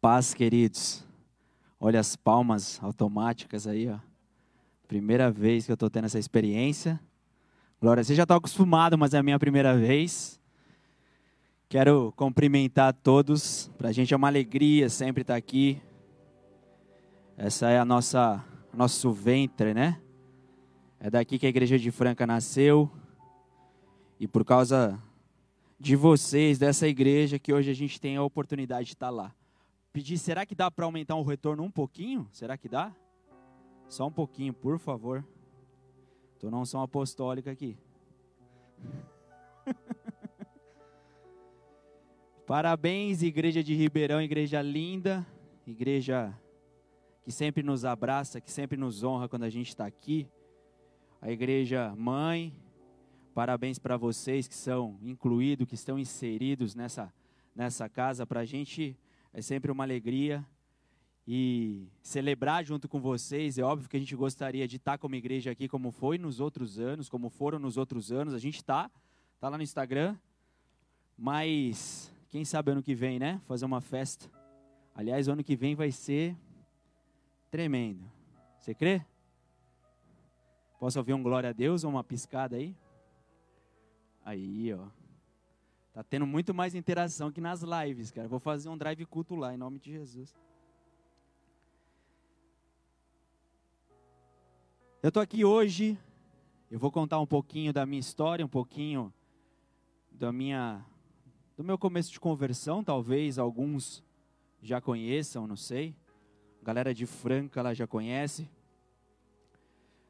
paz, queridos. Olha as palmas automáticas aí, ó. Primeira vez que eu estou tendo essa experiência. Glória, você já está acostumado, mas é a minha primeira vez. Quero cumprimentar todos. Para a gente é uma alegria sempre estar tá aqui. Essa é a nossa nosso ventre, né? É daqui que a igreja de Franca nasceu. E por causa de vocês, dessa igreja, que hoje a gente tem a oportunidade de estar tá lá pedir, será que dá para aumentar o retorno um pouquinho? Será que dá? Só um pouquinho, por favor. Estou não sou apostólica aqui. Parabéns, igreja de Ribeirão, igreja linda, igreja que sempre nos abraça, que sempre nos honra quando a gente está aqui. A igreja mãe, parabéns para vocês que são incluídos, que estão inseridos nessa, nessa casa, para a gente é sempre uma alegria e celebrar junto com vocês. É óbvio que a gente gostaria de estar como igreja aqui, como foi nos outros anos, como foram nos outros anos. A gente está, está lá no Instagram, mas quem sabe ano que vem, né? Fazer uma festa. Aliás, ano que vem vai ser tremendo. Você crê? Posso ouvir um glória a Deus ou uma piscada aí? Aí, ó. Tá tendo muito mais interação que nas lives, cara. Vou fazer um drive culto lá, em nome de Jesus. Eu estou aqui hoje, eu vou contar um pouquinho da minha história, um pouquinho da minha, do meu começo de conversão, talvez alguns já conheçam, não sei. A galera de Franca lá já conhece.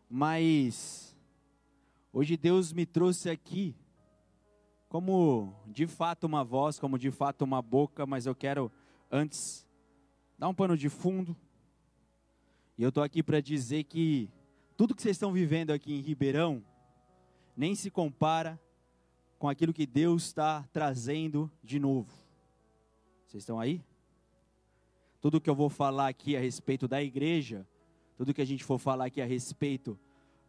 Mas hoje Deus me trouxe aqui como de fato uma voz, como de fato uma boca, mas eu quero antes dar um pano de fundo. E eu estou aqui para dizer que tudo que vocês estão vivendo aqui em Ribeirão nem se compara com aquilo que Deus está trazendo de novo. Vocês estão aí? Tudo que eu vou falar aqui a respeito da igreja, tudo que a gente for falar aqui a respeito,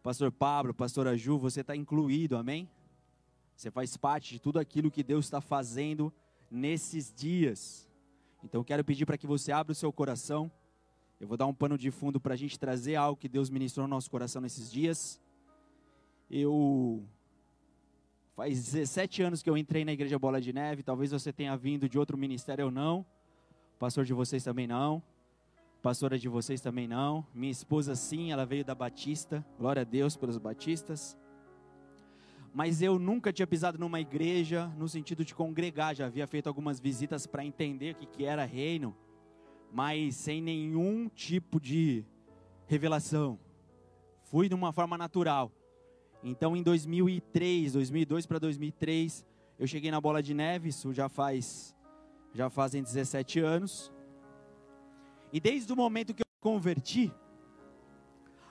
Pastor Pablo, Pastora Ju, você está incluído, amém? Você faz parte de tudo aquilo que Deus está fazendo nesses dias. Então quero pedir para que você abra o seu coração. Eu vou dar um pano de fundo para a gente trazer algo que Deus ministrou no nosso coração nesses dias. Eu. Faz 17 anos que eu entrei na Igreja Bola de Neve. Talvez você tenha vindo de outro ministério ou não. O pastor de vocês também não. Pastora de vocês também não. Minha esposa sim, ela veio da Batista. Glória a Deus pelos batistas mas eu nunca tinha pisado numa igreja no sentido de congregar. Já havia feito algumas visitas para entender o que, que era reino, mas sem nenhum tipo de revelação. Fui de uma forma natural. Então, em 2003, 2002 para 2003, eu cheguei na Bola de Neve. Isso já faz, já fazem 17 anos. E desde o momento que eu converti,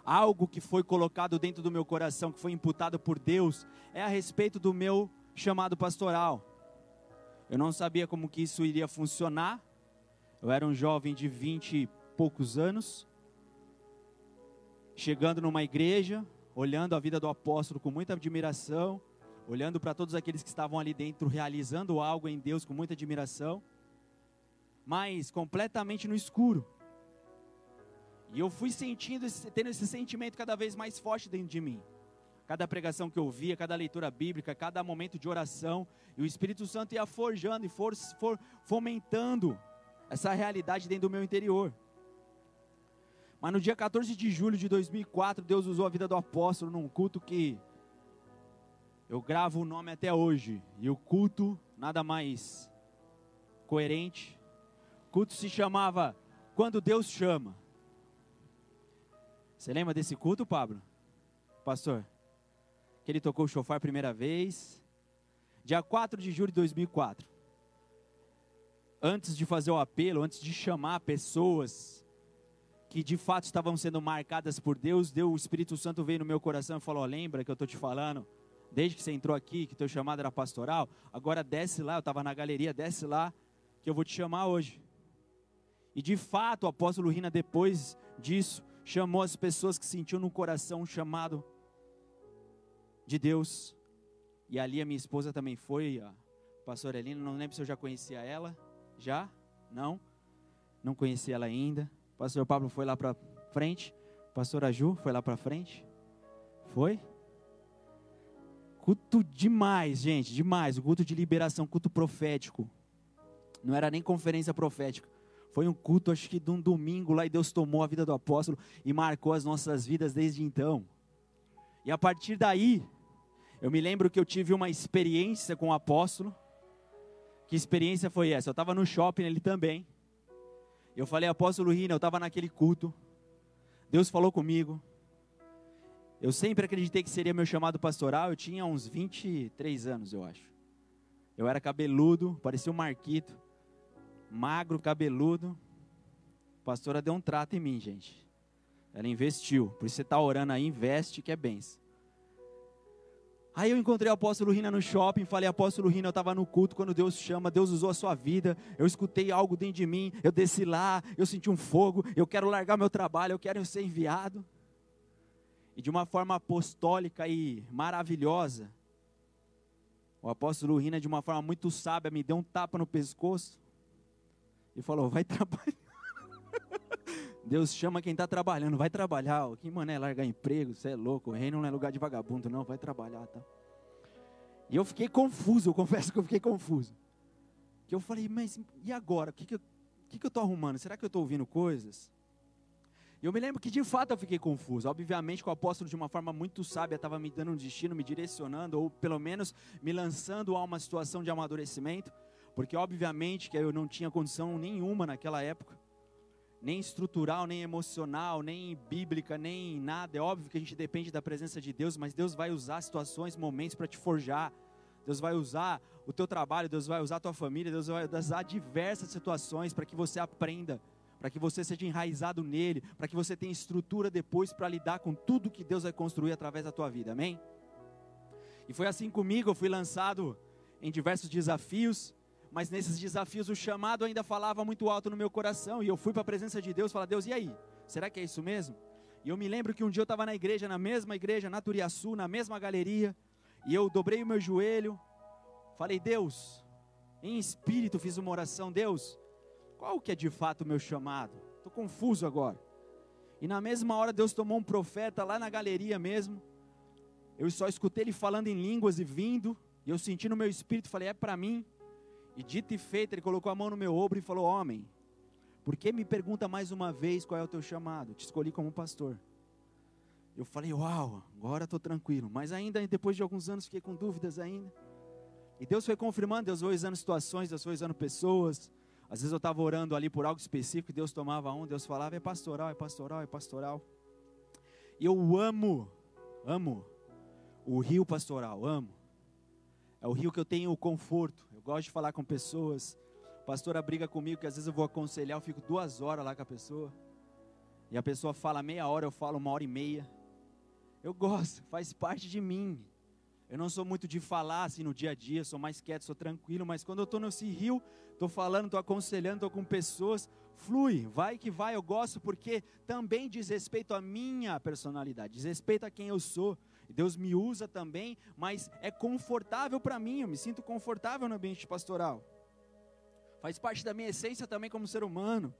algo que foi colocado dentro do meu coração, que foi imputado por Deus, é a respeito do meu chamado pastoral. Eu não sabia como que isso iria funcionar. Eu era um jovem de vinte e poucos anos, chegando numa igreja, olhando a vida do apóstolo com muita admiração, olhando para todos aqueles que estavam ali dentro realizando algo em Deus com muita admiração, mas completamente no escuro. E eu fui sentindo, tendo esse sentimento cada vez mais forte dentro de mim. Cada pregação que eu via, cada leitura bíblica, cada momento de oração, e o Espírito Santo ia forjando e for, for, fomentando essa realidade dentro do meu interior. Mas no dia 14 de julho de 2004, Deus usou a vida do apóstolo num culto que eu gravo o nome até hoje. E o culto, nada mais coerente. O culto se chamava Quando Deus Chama. Você lembra desse culto, Pablo? Pastor? Que ele tocou o chofar a primeira vez. Dia 4 de julho de 2004. Antes de fazer o apelo, antes de chamar pessoas que de fato estavam sendo marcadas por Deus, Deus, o Espírito Santo veio no meu coração e falou: Lembra que eu estou te falando? Desde que você entrou aqui, que teu chamado era pastoral, agora desce lá, eu estava na galeria, desce lá, que eu vou te chamar hoje. E de fato, o apóstolo Rina, depois disso, chamou as pessoas que sentiam no coração um chamado de Deus. E ali a minha esposa também foi, a pastora Elina, não lembro se eu já conhecia ela. Já? Não? Não conhecia ela ainda. O pastor Pablo foi lá para frente. Pastora Ju foi lá para frente. Foi? Culto demais, gente, demais. O culto de liberação, culto profético. Não era nem conferência profética. Foi um culto, acho que de um domingo lá, e Deus tomou a vida do apóstolo e marcou as nossas vidas desde então. E a partir daí, eu me lembro que eu tive uma experiência com o apóstolo. Que experiência foi essa? Eu estava no shopping, ele também. Eu falei, apóstolo Rina, eu estava naquele culto. Deus falou comigo. Eu sempre acreditei que seria meu chamado pastoral. Eu tinha uns 23 anos, eu acho. Eu era cabeludo, parecia um Marquito. Magro, cabeludo. A pastora deu um trato em mim, gente. Ela investiu. Por isso você está orando aí, investe que é benção. Aí eu encontrei o apóstolo Rina no shopping, falei, apóstolo Rina, eu estava no culto, quando Deus chama, Deus usou a sua vida, eu escutei algo dentro de mim, eu desci lá, eu senti um fogo, eu quero largar meu trabalho, eu quero ser enviado. E de uma forma apostólica e maravilhosa, o apóstolo Rina, de uma forma muito sábia, me deu um tapa no pescoço e falou: vai trabalhar. Deus chama quem está trabalhando, vai trabalhar. Que mané largar emprego, você é louco. O reino não é lugar de vagabundo, não, vai trabalhar, tá? E eu fiquei confuso, eu confesso que eu fiquei confuso. Que eu falei, mas e agora? O que, que, eu, que, que eu estou arrumando? Será que eu estou ouvindo coisas? E eu me lembro que de fato eu fiquei confuso. Obviamente que o apóstolo, de uma forma muito sábia, estava me dando um destino, me direcionando, ou pelo menos me lançando a uma situação de amadurecimento, porque obviamente que eu não tinha condição nenhuma naquela época nem estrutural, nem emocional, nem bíblica, nem nada. É óbvio que a gente depende da presença de Deus, mas Deus vai usar situações, momentos para te forjar. Deus vai usar o teu trabalho, Deus vai usar a tua família, Deus vai usar diversas situações para que você aprenda, para que você seja enraizado nele, para que você tenha estrutura depois para lidar com tudo que Deus vai construir através da tua vida. Amém? E foi assim comigo, eu fui lançado em diversos desafios mas nesses desafios o chamado ainda falava muito alto no meu coração, e eu fui para a presença de Deus falei, Deus, e aí? Será que é isso mesmo? E eu me lembro que um dia eu estava na igreja, na mesma igreja, na Turiaçu, na mesma galeria, e eu dobrei o meu joelho, falei, Deus, em espírito fiz uma oração, Deus, qual que é de fato o meu chamado? Estou confuso agora. E na mesma hora Deus tomou um profeta lá na galeria mesmo, eu só escutei ele falando em línguas e vindo, e eu senti no meu espírito, falei, é para mim. E dito e feito, ele colocou a mão no meu ombro e falou: Homem, por que me pergunta mais uma vez qual é o teu chamado? Te escolhi como pastor. Eu falei: Uau, agora estou tranquilo. Mas ainda, depois de alguns anos, fiquei com dúvidas ainda. E Deus foi confirmando, Deus foi usando situações, Deus foi usando pessoas. Às vezes eu estava orando ali por algo específico, Deus tomava um, Deus falava: É pastoral, é pastoral, é pastoral. E eu amo, amo o rio pastoral, amo. É o rio que eu tenho o conforto, eu gosto de falar com pessoas. A pastora briga comigo que às vezes eu vou aconselhar, eu fico duas horas lá com a pessoa. E a pessoa fala meia hora, eu falo uma hora e meia. Eu gosto, faz parte de mim. Eu não sou muito de falar assim no dia a dia, sou mais quieto, sou tranquilo, mas quando eu estou nesse rio, estou falando, estou aconselhando, estou com pessoas, flui, vai que vai, eu gosto porque também diz respeito à minha personalidade, diz respeito a quem eu sou. Deus me usa também, mas é confortável para mim, eu me sinto confortável no ambiente pastoral. Faz parte da minha essência também como ser humano,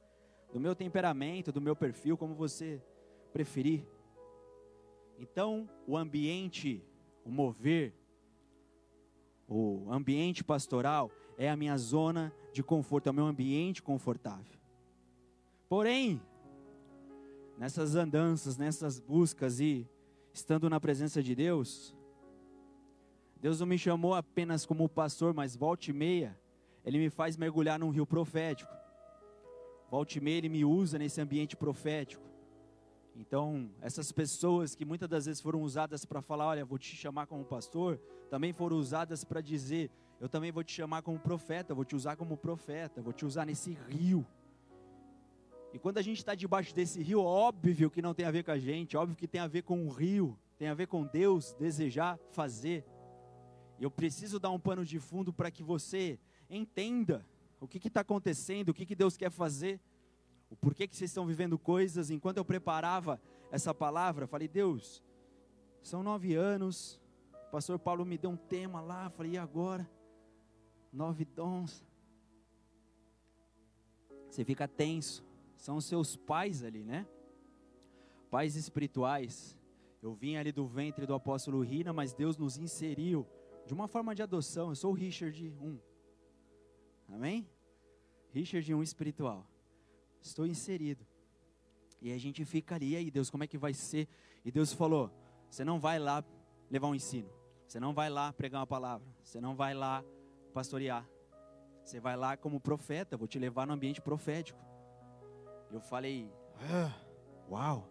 do meu temperamento, do meu perfil, como você preferir. Então, o ambiente, o mover, o ambiente pastoral é a minha zona de conforto, é o meu ambiente confortável. Porém, nessas andanças, nessas buscas e estando na presença de Deus, Deus não me chamou apenas como pastor, mas volte e meia, Ele me faz mergulhar num rio profético. Volte e meia, Ele me usa nesse ambiente profético. Então, essas pessoas que muitas das vezes foram usadas para falar, olha, vou te chamar como pastor, também foram usadas para dizer, eu também vou te chamar como profeta, vou te usar como profeta, vou te usar nesse rio. E quando a gente está debaixo desse rio, óbvio que não tem a ver com a gente, óbvio que tem a ver com o rio, tem a ver com Deus desejar fazer. Eu preciso dar um pano de fundo para que você entenda o que está acontecendo, o que, que Deus quer fazer, o porquê que vocês estão vivendo coisas. Enquanto eu preparava essa palavra, falei, Deus, são nove anos, o pastor Paulo me deu um tema lá, falei, e agora? Nove dons. Você fica tenso. São seus pais ali, né? Pais espirituais. Eu vim ali do ventre do apóstolo Rina, mas Deus nos inseriu de uma forma de adoção. Eu sou o Richard 1. Amém? Richard 1 espiritual. Estou inserido. E a gente fica ali, e aí, Deus, como é que vai ser? E Deus falou: você não vai lá levar um ensino, você não vai lá pregar uma palavra, você não vai lá pastorear, você vai lá como profeta, vou te levar no ambiente profético. Eu falei, ah, uau,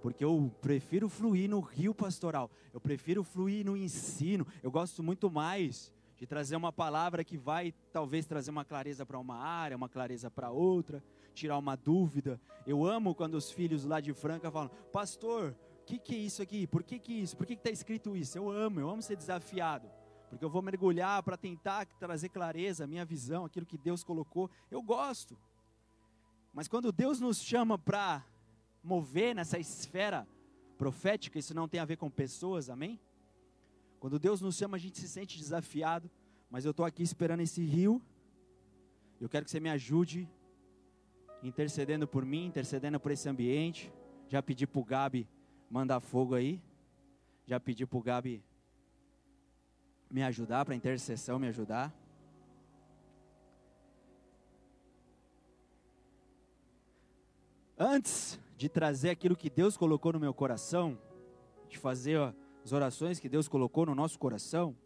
porque eu prefiro fluir no rio pastoral, eu prefiro fluir no ensino, eu gosto muito mais de trazer uma palavra que vai talvez trazer uma clareza para uma área, uma clareza para outra, tirar uma dúvida. Eu amo quando os filhos lá de Franca falam: Pastor, o que, que é isso aqui? Por que, que isso? Por que está escrito isso? Eu amo, eu amo ser desafiado. Porque eu vou mergulhar para tentar trazer clareza, minha visão, aquilo que Deus colocou. Eu gosto. Mas quando Deus nos chama para mover nessa esfera profética, isso não tem a ver com pessoas, amém? Quando Deus nos chama, a gente se sente desafiado, mas eu estou aqui esperando esse rio. Eu quero que você me ajude intercedendo por mim, intercedendo por esse ambiente. Já pedi para o Gabi mandar fogo aí. Já pedi para o Gabi me ajudar, para intercessão me ajudar. Antes de trazer aquilo que Deus colocou no meu coração, de fazer as orações que Deus colocou no nosso coração,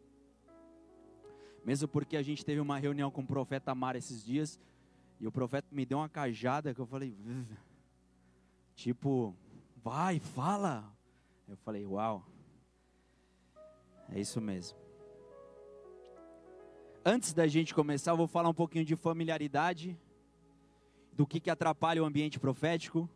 mesmo porque a gente teve uma reunião com o profeta Amar esses dias, e o profeta me deu uma cajada que eu falei, tipo, vai, fala. Eu falei, uau, é isso mesmo. Antes da gente começar, eu vou falar um pouquinho de familiaridade, do que, que atrapalha o ambiente profético,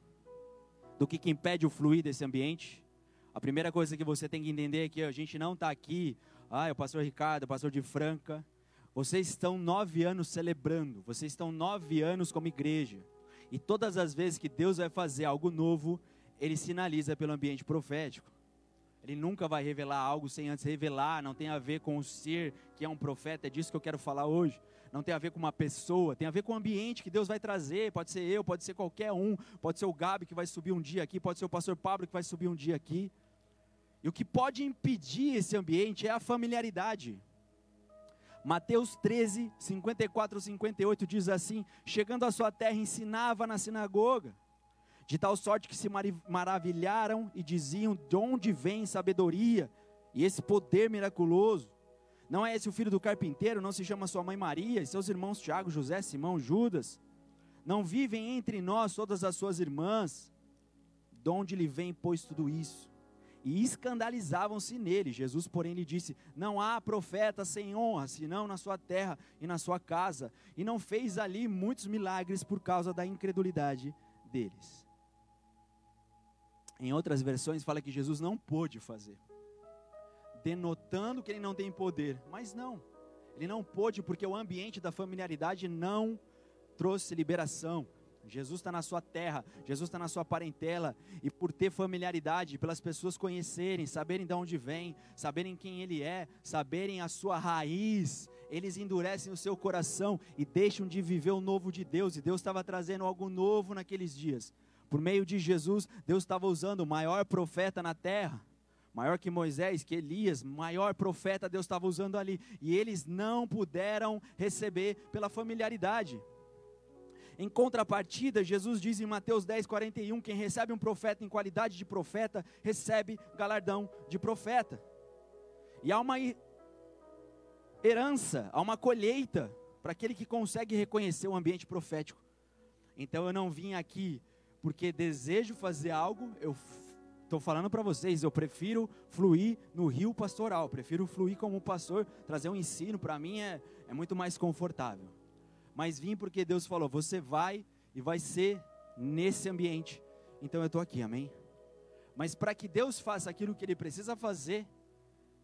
do que, que impede o fluir desse ambiente. A primeira coisa que você tem que entender é que a gente não está aqui, ah, é o pastor Ricardo, é o pastor de Franca, vocês estão nove anos celebrando, vocês estão nove anos como igreja. E todas as vezes que Deus vai fazer algo novo, Ele sinaliza pelo ambiente profético. Ele nunca vai revelar algo sem antes revelar, não tem a ver com o ser que é um profeta, é disso que eu quero falar hoje. Não tem a ver com uma pessoa, tem a ver com o ambiente que Deus vai trazer. Pode ser eu, pode ser qualquer um, pode ser o Gabi que vai subir um dia aqui, pode ser o pastor Pablo que vai subir um dia aqui. E o que pode impedir esse ambiente é a familiaridade. Mateus 13, 54 58 diz assim: Chegando à sua terra, ensinava na sinagoga, de tal sorte que se maravilharam e diziam: De onde vem sabedoria e esse poder miraculoso? Não é esse o filho do carpinteiro? Não se chama sua mãe Maria e seus irmãos Tiago, José, Simão, Judas? Não vivem entre nós todas as suas irmãs? De onde lhe vem, pois, tudo isso? e escandalizavam-se nele. Jesus, porém, lhe disse: Não há profeta sem honra, senão na sua terra e na sua casa. E não fez ali muitos milagres por causa da incredulidade deles. Em outras versões, fala que Jesus não pôde fazer, denotando que ele não tem poder. Mas não, ele não pôde porque o ambiente da familiaridade não trouxe liberação. Jesus está na sua terra, Jesus está na sua parentela, e por ter familiaridade, pelas pessoas conhecerem, saberem de onde vem, saberem quem Ele é, saberem a sua raiz, eles endurecem o seu coração e deixam de viver o novo de Deus, e Deus estava trazendo algo novo naqueles dias. Por meio de Jesus, Deus estava usando o maior profeta na terra, maior que Moisés, que Elias, maior profeta Deus estava usando ali, e eles não puderam receber pela familiaridade. Em contrapartida, Jesus diz em Mateus 10, 41: quem recebe um profeta em qualidade de profeta, recebe galardão de profeta. E há uma herança, há uma colheita para aquele que consegue reconhecer o ambiente profético. Então eu não vim aqui porque desejo fazer algo, eu estou falando para vocês, eu prefiro fluir no rio pastoral, prefiro fluir como pastor, trazer um ensino, para mim é, é muito mais confortável mas vim porque Deus falou: você vai e vai ser nesse ambiente. Então eu estou aqui, amém? Mas para que Deus faça aquilo que Ele precisa fazer,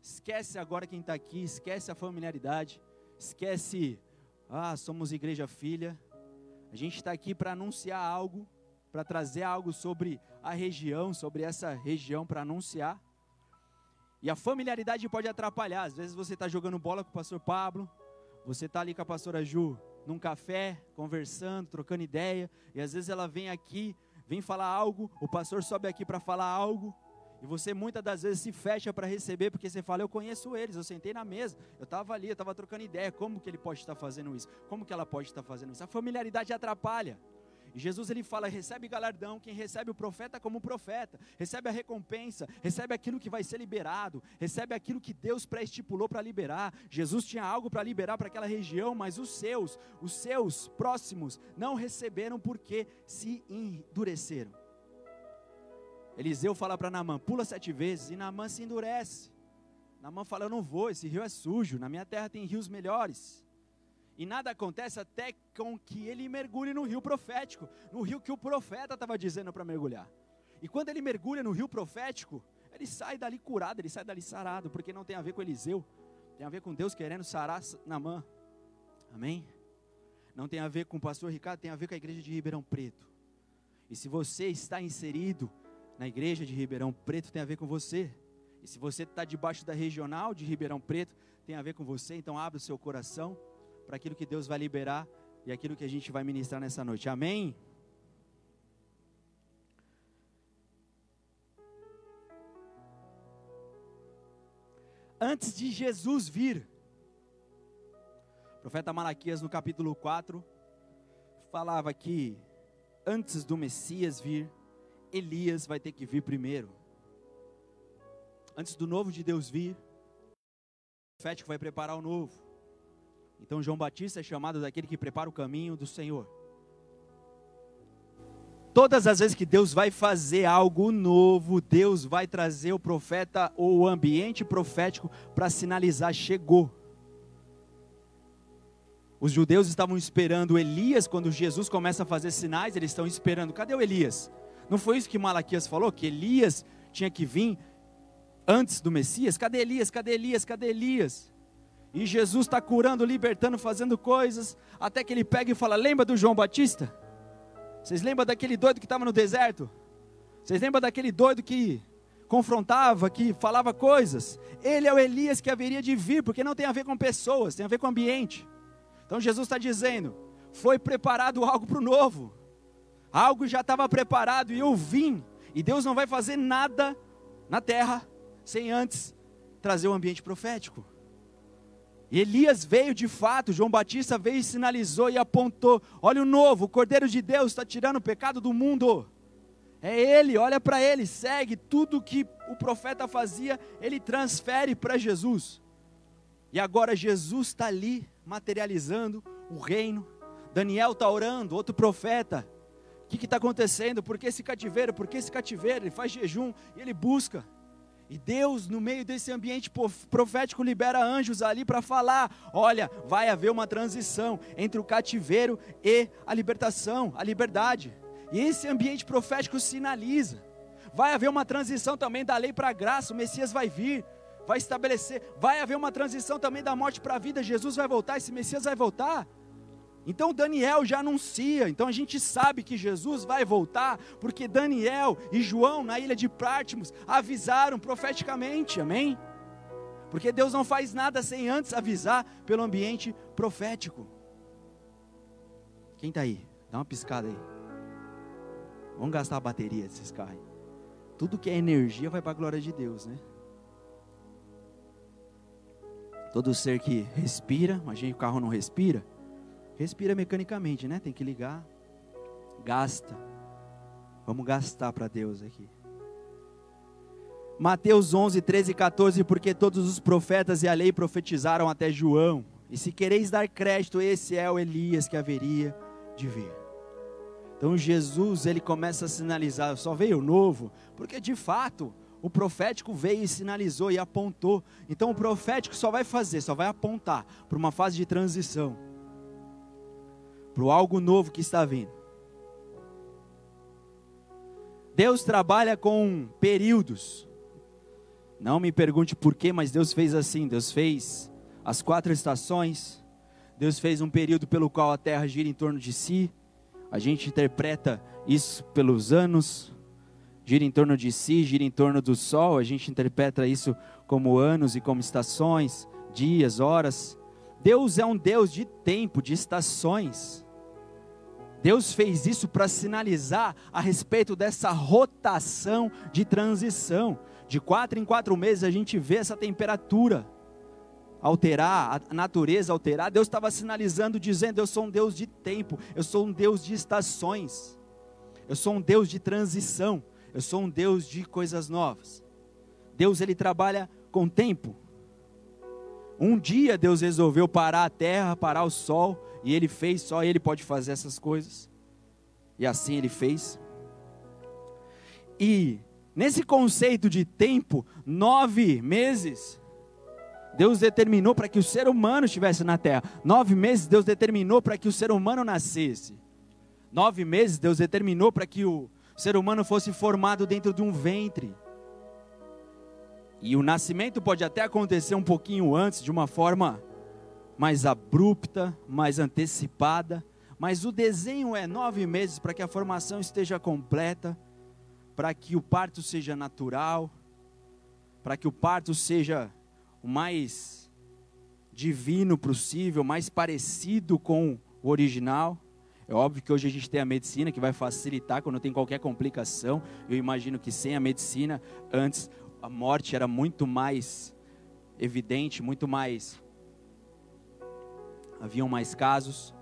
esquece agora quem está aqui, esquece a familiaridade, esquece, ah, somos igreja filha. A gente está aqui para anunciar algo, para trazer algo sobre a região, sobre essa região para anunciar. E a familiaridade pode atrapalhar. Às vezes você está jogando bola com o pastor Pablo, você está ali com a pastora Ju, num café, conversando, trocando ideia, e às vezes ela vem aqui, vem falar algo, o pastor sobe aqui para falar algo, e você muitas das vezes se fecha para receber, porque você fala, eu conheço eles, eu sentei na mesa, eu estava ali, eu estava trocando ideia, como que ele pode estar fazendo isso? Como que ela pode estar fazendo isso? A familiaridade atrapalha. Jesus ele fala: recebe galardão quem recebe o profeta como profeta, recebe a recompensa, recebe aquilo que vai ser liberado, recebe aquilo que Deus pré-estipulou para liberar. Jesus tinha algo para liberar para aquela região, mas os seus, os seus próximos, não receberam porque se endureceram. Eliseu fala para Naamã: pula sete vezes, e Naamã se endurece. Naamã fala: eu não vou, esse rio é sujo, na minha terra tem rios melhores. E nada acontece até com que ele mergulhe no rio profético, no rio que o profeta estava dizendo para mergulhar. E quando ele mergulha no rio profético, ele sai dali curado, ele sai dali sarado, porque não tem a ver com Eliseu, tem a ver com Deus querendo sarar Namã. Amém? Não tem a ver com o pastor Ricardo, tem a ver com a igreja de Ribeirão Preto. E se você está inserido na igreja de Ribeirão Preto, tem a ver com você. E se você está debaixo da regional de Ribeirão Preto, tem a ver com você. Então abre o seu coração para aquilo que Deus vai liberar e aquilo que a gente vai ministrar nessa noite. Amém? Antes de Jesus vir, o profeta Malaquias no capítulo 4 falava que antes do Messias vir, Elias vai ter que vir primeiro. Antes do novo de Deus vir, o profético vai preparar o novo. Então João Batista é chamado daquele que prepara o caminho do Senhor. Todas as vezes que Deus vai fazer algo novo, Deus vai trazer o profeta ou o ambiente profético para sinalizar: chegou. Os judeus estavam esperando Elias, quando Jesus começa a fazer sinais, eles estão esperando: cadê o Elias? Não foi isso que Malaquias falou? Que Elias tinha que vir antes do Messias? Cadê Elias? Cadê Elias? Cadê Elias? E Jesus está curando, libertando, fazendo coisas, até que ele pega e fala: Lembra do João Batista? Vocês lembram daquele doido que estava no deserto? Vocês lembram daquele doido que confrontava, que falava coisas? Ele é o Elias que haveria de vir, porque não tem a ver com pessoas, tem a ver com ambiente. Então Jesus está dizendo: foi preparado algo para o novo, algo já estava preparado e eu vim. E Deus não vai fazer nada na terra sem antes trazer o ambiente profético. E Elias veio de fato, João Batista veio e sinalizou e apontou: olha o novo, o Cordeiro de Deus está tirando o pecado do mundo. É ele, olha para ele, segue tudo que o profeta fazia, ele transfere para Jesus. E agora Jesus está ali materializando o reino. Daniel está orando, outro profeta. O que está acontecendo? Por que esse cativeiro? Por que esse cativeiro? Ele faz jejum e ele busca. E Deus, no meio desse ambiente profético, libera anjos ali para falar: olha, vai haver uma transição entre o cativeiro e a libertação, a liberdade. E esse ambiente profético sinaliza: vai haver uma transição também da lei para a graça, o Messias vai vir, vai estabelecer, vai haver uma transição também da morte para a vida, Jesus vai voltar, esse Messias vai voltar. Então Daniel já anuncia, então a gente sabe que Jesus vai voltar, porque Daniel e João na ilha de Pártimos avisaram profeticamente, amém? Porque Deus não faz nada sem antes avisar pelo ambiente profético. Quem está aí? Dá uma piscada aí. Vamos gastar a bateria desses carros. Tudo que é energia vai para a glória de Deus, né? Todo ser que respira, imagina que o carro não respira Respira mecanicamente, né? Tem que ligar. Gasta. Vamos gastar para Deus aqui. Mateus 11, 13 e 14. Porque todos os profetas e a lei profetizaram até João. E se quereis dar crédito, esse é o Elias que haveria de vir. Então Jesus, ele começa a sinalizar, só veio o novo, porque de fato, o profético veio e sinalizou e apontou. Então o profético só vai fazer, só vai apontar para uma fase de transição para o algo novo que está vindo. Deus trabalha com períodos. Não me pergunte por quê, mas Deus fez assim. Deus fez as quatro estações. Deus fez um período pelo qual a terra gira em torno de si. A gente interpreta isso pelos anos. Gira em torno de si, gira em torno do sol. A gente interpreta isso como anos e como estações, dias, horas. Deus é um Deus de tempo, de estações. Deus fez isso para sinalizar a respeito dessa rotação de transição. De quatro em quatro meses a gente vê essa temperatura alterar, a natureza alterar. Deus estava sinalizando, dizendo: Eu sou um Deus de tempo, eu sou um Deus de estações, eu sou um Deus de transição, eu sou um Deus de coisas novas. Deus ele trabalha com tempo. Um dia Deus resolveu parar a terra, parar o sol, e ele fez, só ele pode fazer essas coisas. E assim ele fez. E nesse conceito de tempo, nove meses, Deus determinou para que o ser humano estivesse na terra. Nove meses Deus determinou para que o ser humano nascesse. Nove meses Deus determinou para que o ser humano fosse formado dentro de um ventre. E o nascimento pode até acontecer um pouquinho antes, de uma forma mais abrupta, mais antecipada, mas o desenho é nove meses para que a formação esteja completa, para que o parto seja natural, para que o parto seja o mais divino possível, mais parecido com o original. É óbvio que hoje a gente tem a medicina que vai facilitar quando tem qualquer complicação. Eu imagino que sem a medicina, antes a morte era muito mais evidente, muito mais. Haviam mais casos.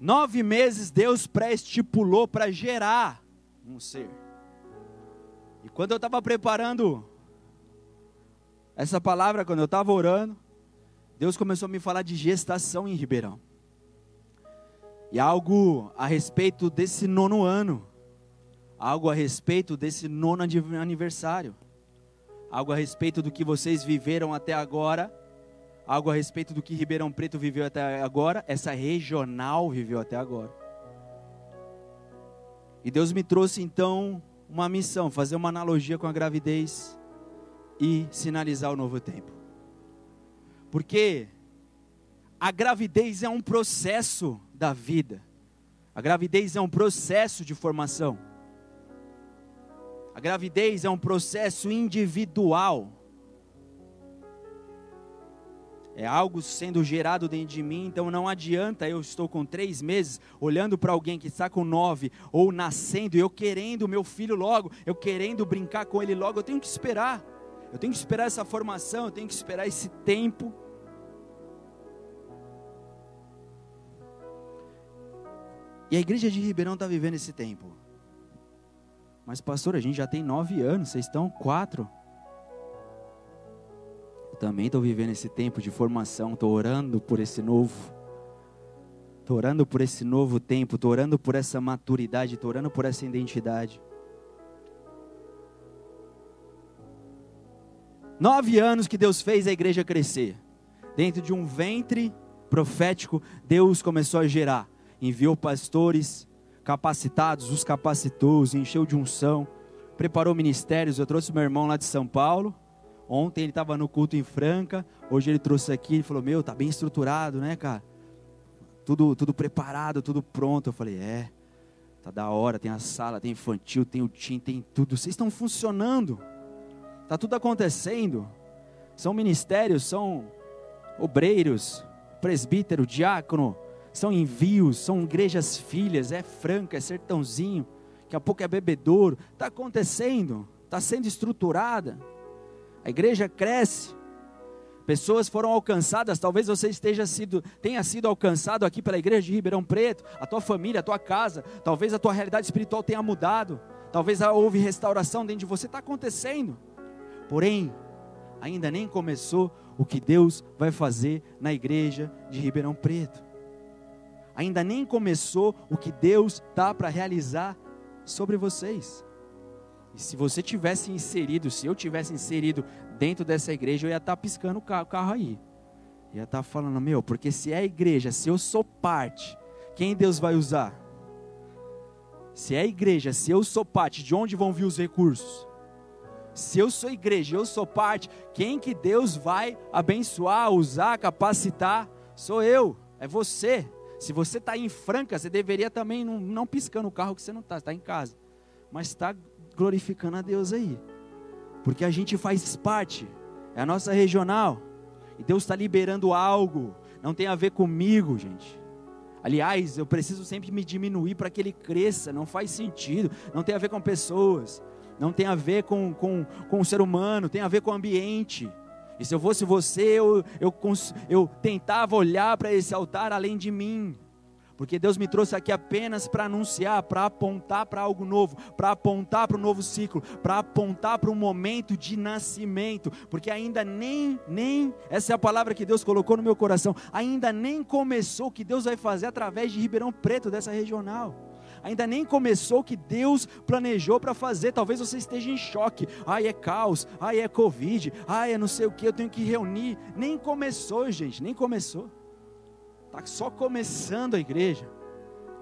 Nove meses Deus pré-estipulou para gerar um ser. E quando eu estava preparando essa palavra, quando eu estava orando, Deus começou a me falar de gestação em Ribeirão. E algo a respeito desse nono ano algo a respeito desse nono aniversário, algo a respeito do que vocês viveram até agora, algo a respeito do que Ribeirão Preto viveu até agora, essa regional viveu até agora. E Deus me trouxe então uma missão, fazer uma analogia com a gravidez e sinalizar o novo tempo. Porque a gravidez é um processo da vida. A gravidez é um processo de formação. A gravidez é um processo individual. É algo sendo gerado dentro de mim, então não adianta eu estou com três meses olhando para alguém que está com nove ou nascendo eu querendo meu filho logo, eu querendo brincar com ele logo, eu tenho que esperar. Eu tenho que esperar essa formação, eu tenho que esperar esse tempo. E a igreja de Ribeirão está vivendo esse tempo. Mas, pastor, a gente já tem nove anos, vocês estão quatro. Eu também estou vivendo esse tempo de formação, estou orando por esse novo. Estou orando por esse novo tempo, estou orando por essa maturidade, estou orando por essa identidade. Nove anos que Deus fez a igreja crescer. Dentro de um ventre profético, Deus começou a gerar. Enviou pastores, capacitados, os capacitou, os encheu de unção, preparou ministérios. Eu trouxe meu irmão lá de São Paulo. Ontem ele estava no culto em Franca, hoje ele trouxe aqui, ele falou: Meu, tá bem estruturado, né, cara? Tudo, tudo preparado, tudo pronto. Eu falei: É, tá da hora. Tem a sala, tem infantil, tem o tim, tem tudo. Vocês estão funcionando, tá tudo acontecendo. São ministérios, são obreiros, presbítero, diácono, são envios, são igrejas filhas, é Franca, é Sertãozinho, daqui a pouco é Bebedouro, está acontecendo, está sendo estruturada, a igreja cresce, pessoas foram alcançadas, talvez você esteja sido, tenha sido alcançado aqui pela igreja de Ribeirão Preto, a tua família, a tua casa, talvez a tua realidade espiritual tenha mudado, talvez houve restauração dentro de você, está acontecendo, porém, ainda nem começou o que Deus vai fazer na igreja de Ribeirão Preto. Ainda nem começou o que Deus está para realizar sobre vocês. E se você tivesse inserido, se eu tivesse inserido dentro dessa igreja, eu ia estar tá piscando o carro, aí. Ia estar tá falando, meu, porque se é a igreja, se eu sou parte, quem Deus vai usar? Se é a igreja, se eu sou parte, de onde vão vir os recursos? Se eu sou igreja, eu sou parte, quem que Deus vai abençoar, usar, capacitar? Sou eu, é você. Se você está em Franca, você deveria também não, não piscando o carro que você não está, está em casa. Mas está glorificando a Deus aí. Porque a gente faz parte, é a nossa regional. E Deus está liberando algo. Não tem a ver comigo, gente. Aliás, eu preciso sempre me diminuir para que ele cresça. Não faz sentido. Não tem a ver com pessoas. Não tem a ver com, com, com o ser humano. Tem a ver com o ambiente. E se eu fosse você, eu, eu, eu tentava olhar para esse altar além de mim. Porque Deus me trouxe aqui apenas para anunciar, para apontar para algo novo, para apontar para um novo ciclo, para apontar para um momento de nascimento, porque ainda nem nem essa é a palavra que Deus colocou no meu coração, ainda nem começou o que Deus vai fazer através de Ribeirão Preto dessa regional. Ainda nem começou o que Deus planejou para fazer. Talvez você esteja em choque. Ai, é caos. Ai, é Covid. Ai, é não sei o que. Eu tenho que reunir. Nem começou, gente. Nem começou. Está só começando a igreja.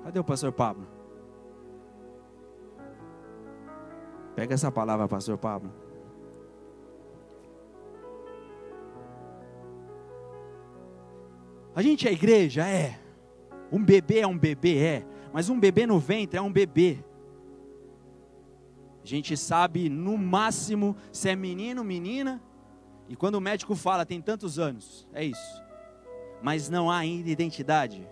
Cadê o pastor Pablo? Pega essa palavra, pastor Pablo. A gente é igreja? É. Um bebê é um bebê? É. Mas um bebê no ventre é um bebê. A gente sabe no máximo se é menino, menina. E quando o médico fala tem tantos anos, é isso mas não há ainda identidade,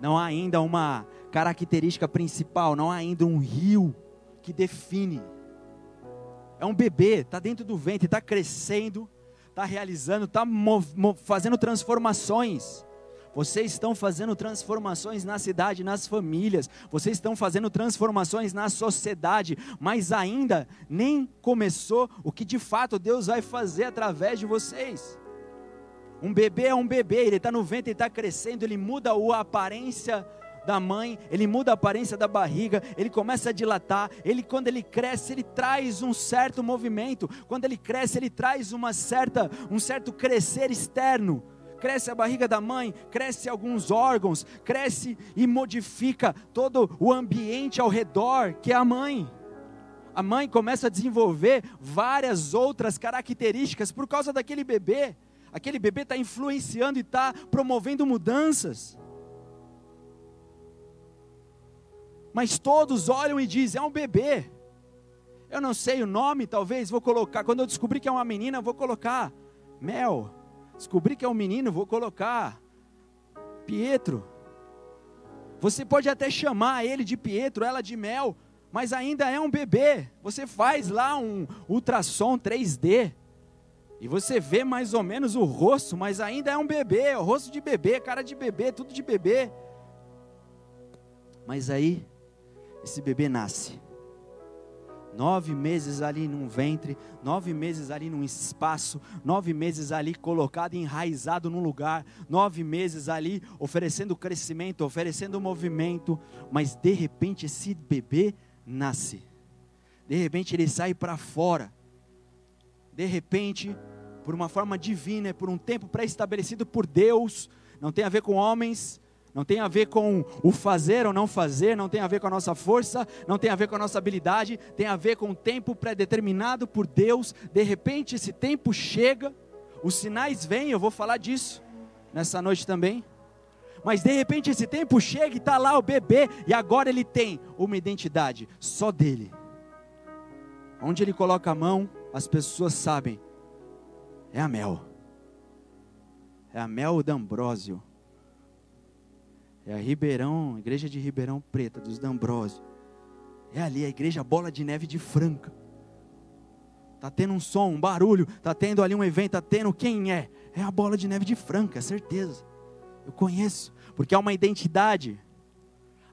não há ainda uma característica principal, não há ainda um rio que define. É um bebê, está dentro do ventre, está crescendo, está realizando, está fazendo transformações. Vocês estão fazendo transformações na cidade, nas famílias, vocês estão fazendo transformações na sociedade, mas ainda nem começou o que de fato Deus vai fazer através de vocês. Um bebê é um bebê, ele está no ventre, ele está crescendo, ele muda a aparência da mãe, ele muda a aparência da barriga, ele começa a dilatar, ele quando ele cresce, ele traz um certo movimento, quando ele cresce, ele traz uma certa, um certo crescer externo. Cresce a barriga da mãe, cresce alguns órgãos, cresce e modifica todo o ambiente ao redor, que é a mãe. A mãe começa a desenvolver várias outras características por causa daquele bebê aquele bebê está influenciando e está promovendo mudanças. Mas todos olham e dizem: é um bebê. Eu não sei o nome, talvez vou colocar. Quando eu descobrir que é uma menina, vou colocar Mel. Descobri que é um menino, vou colocar Pietro. Você pode até chamar ele de Pietro, ela de Mel, mas ainda é um bebê. Você faz lá um ultrassom 3D. E você vê mais ou menos o rosto, mas ainda é um bebê, o rosto de bebê, cara de bebê, tudo de bebê. Mas aí, esse bebê nasce. Nove meses ali num ventre, nove meses ali num espaço, nove meses ali colocado, enraizado num lugar, nove meses ali oferecendo crescimento, oferecendo movimento, mas de repente esse bebê nasce, de repente ele sai para fora, de repente por uma forma divina, por um tempo pré-estabelecido por Deus, não tem a ver com homens, não tem a ver com o fazer ou não fazer, não tem a ver com a nossa força, não tem a ver com a nossa habilidade, tem a ver com um tempo pré-determinado por Deus. De repente esse tempo chega, os sinais vêm, eu vou falar disso nessa noite também. Mas de repente esse tempo chega e está lá o bebê, e agora ele tem uma identidade só dele. Onde ele coloca a mão, as pessoas sabem é a Mel. É a Mel D'Ambrósio. É a Ribeirão, a igreja de Ribeirão Preta, dos D'Ambrósio. É ali a igreja Bola de Neve de Franca. Tá tendo um som, um barulho, tá tendo ali um evento, tá tendo quem é? É a Bola de Neve de Franca, certeza. Eu conheço, porque é uma identidade.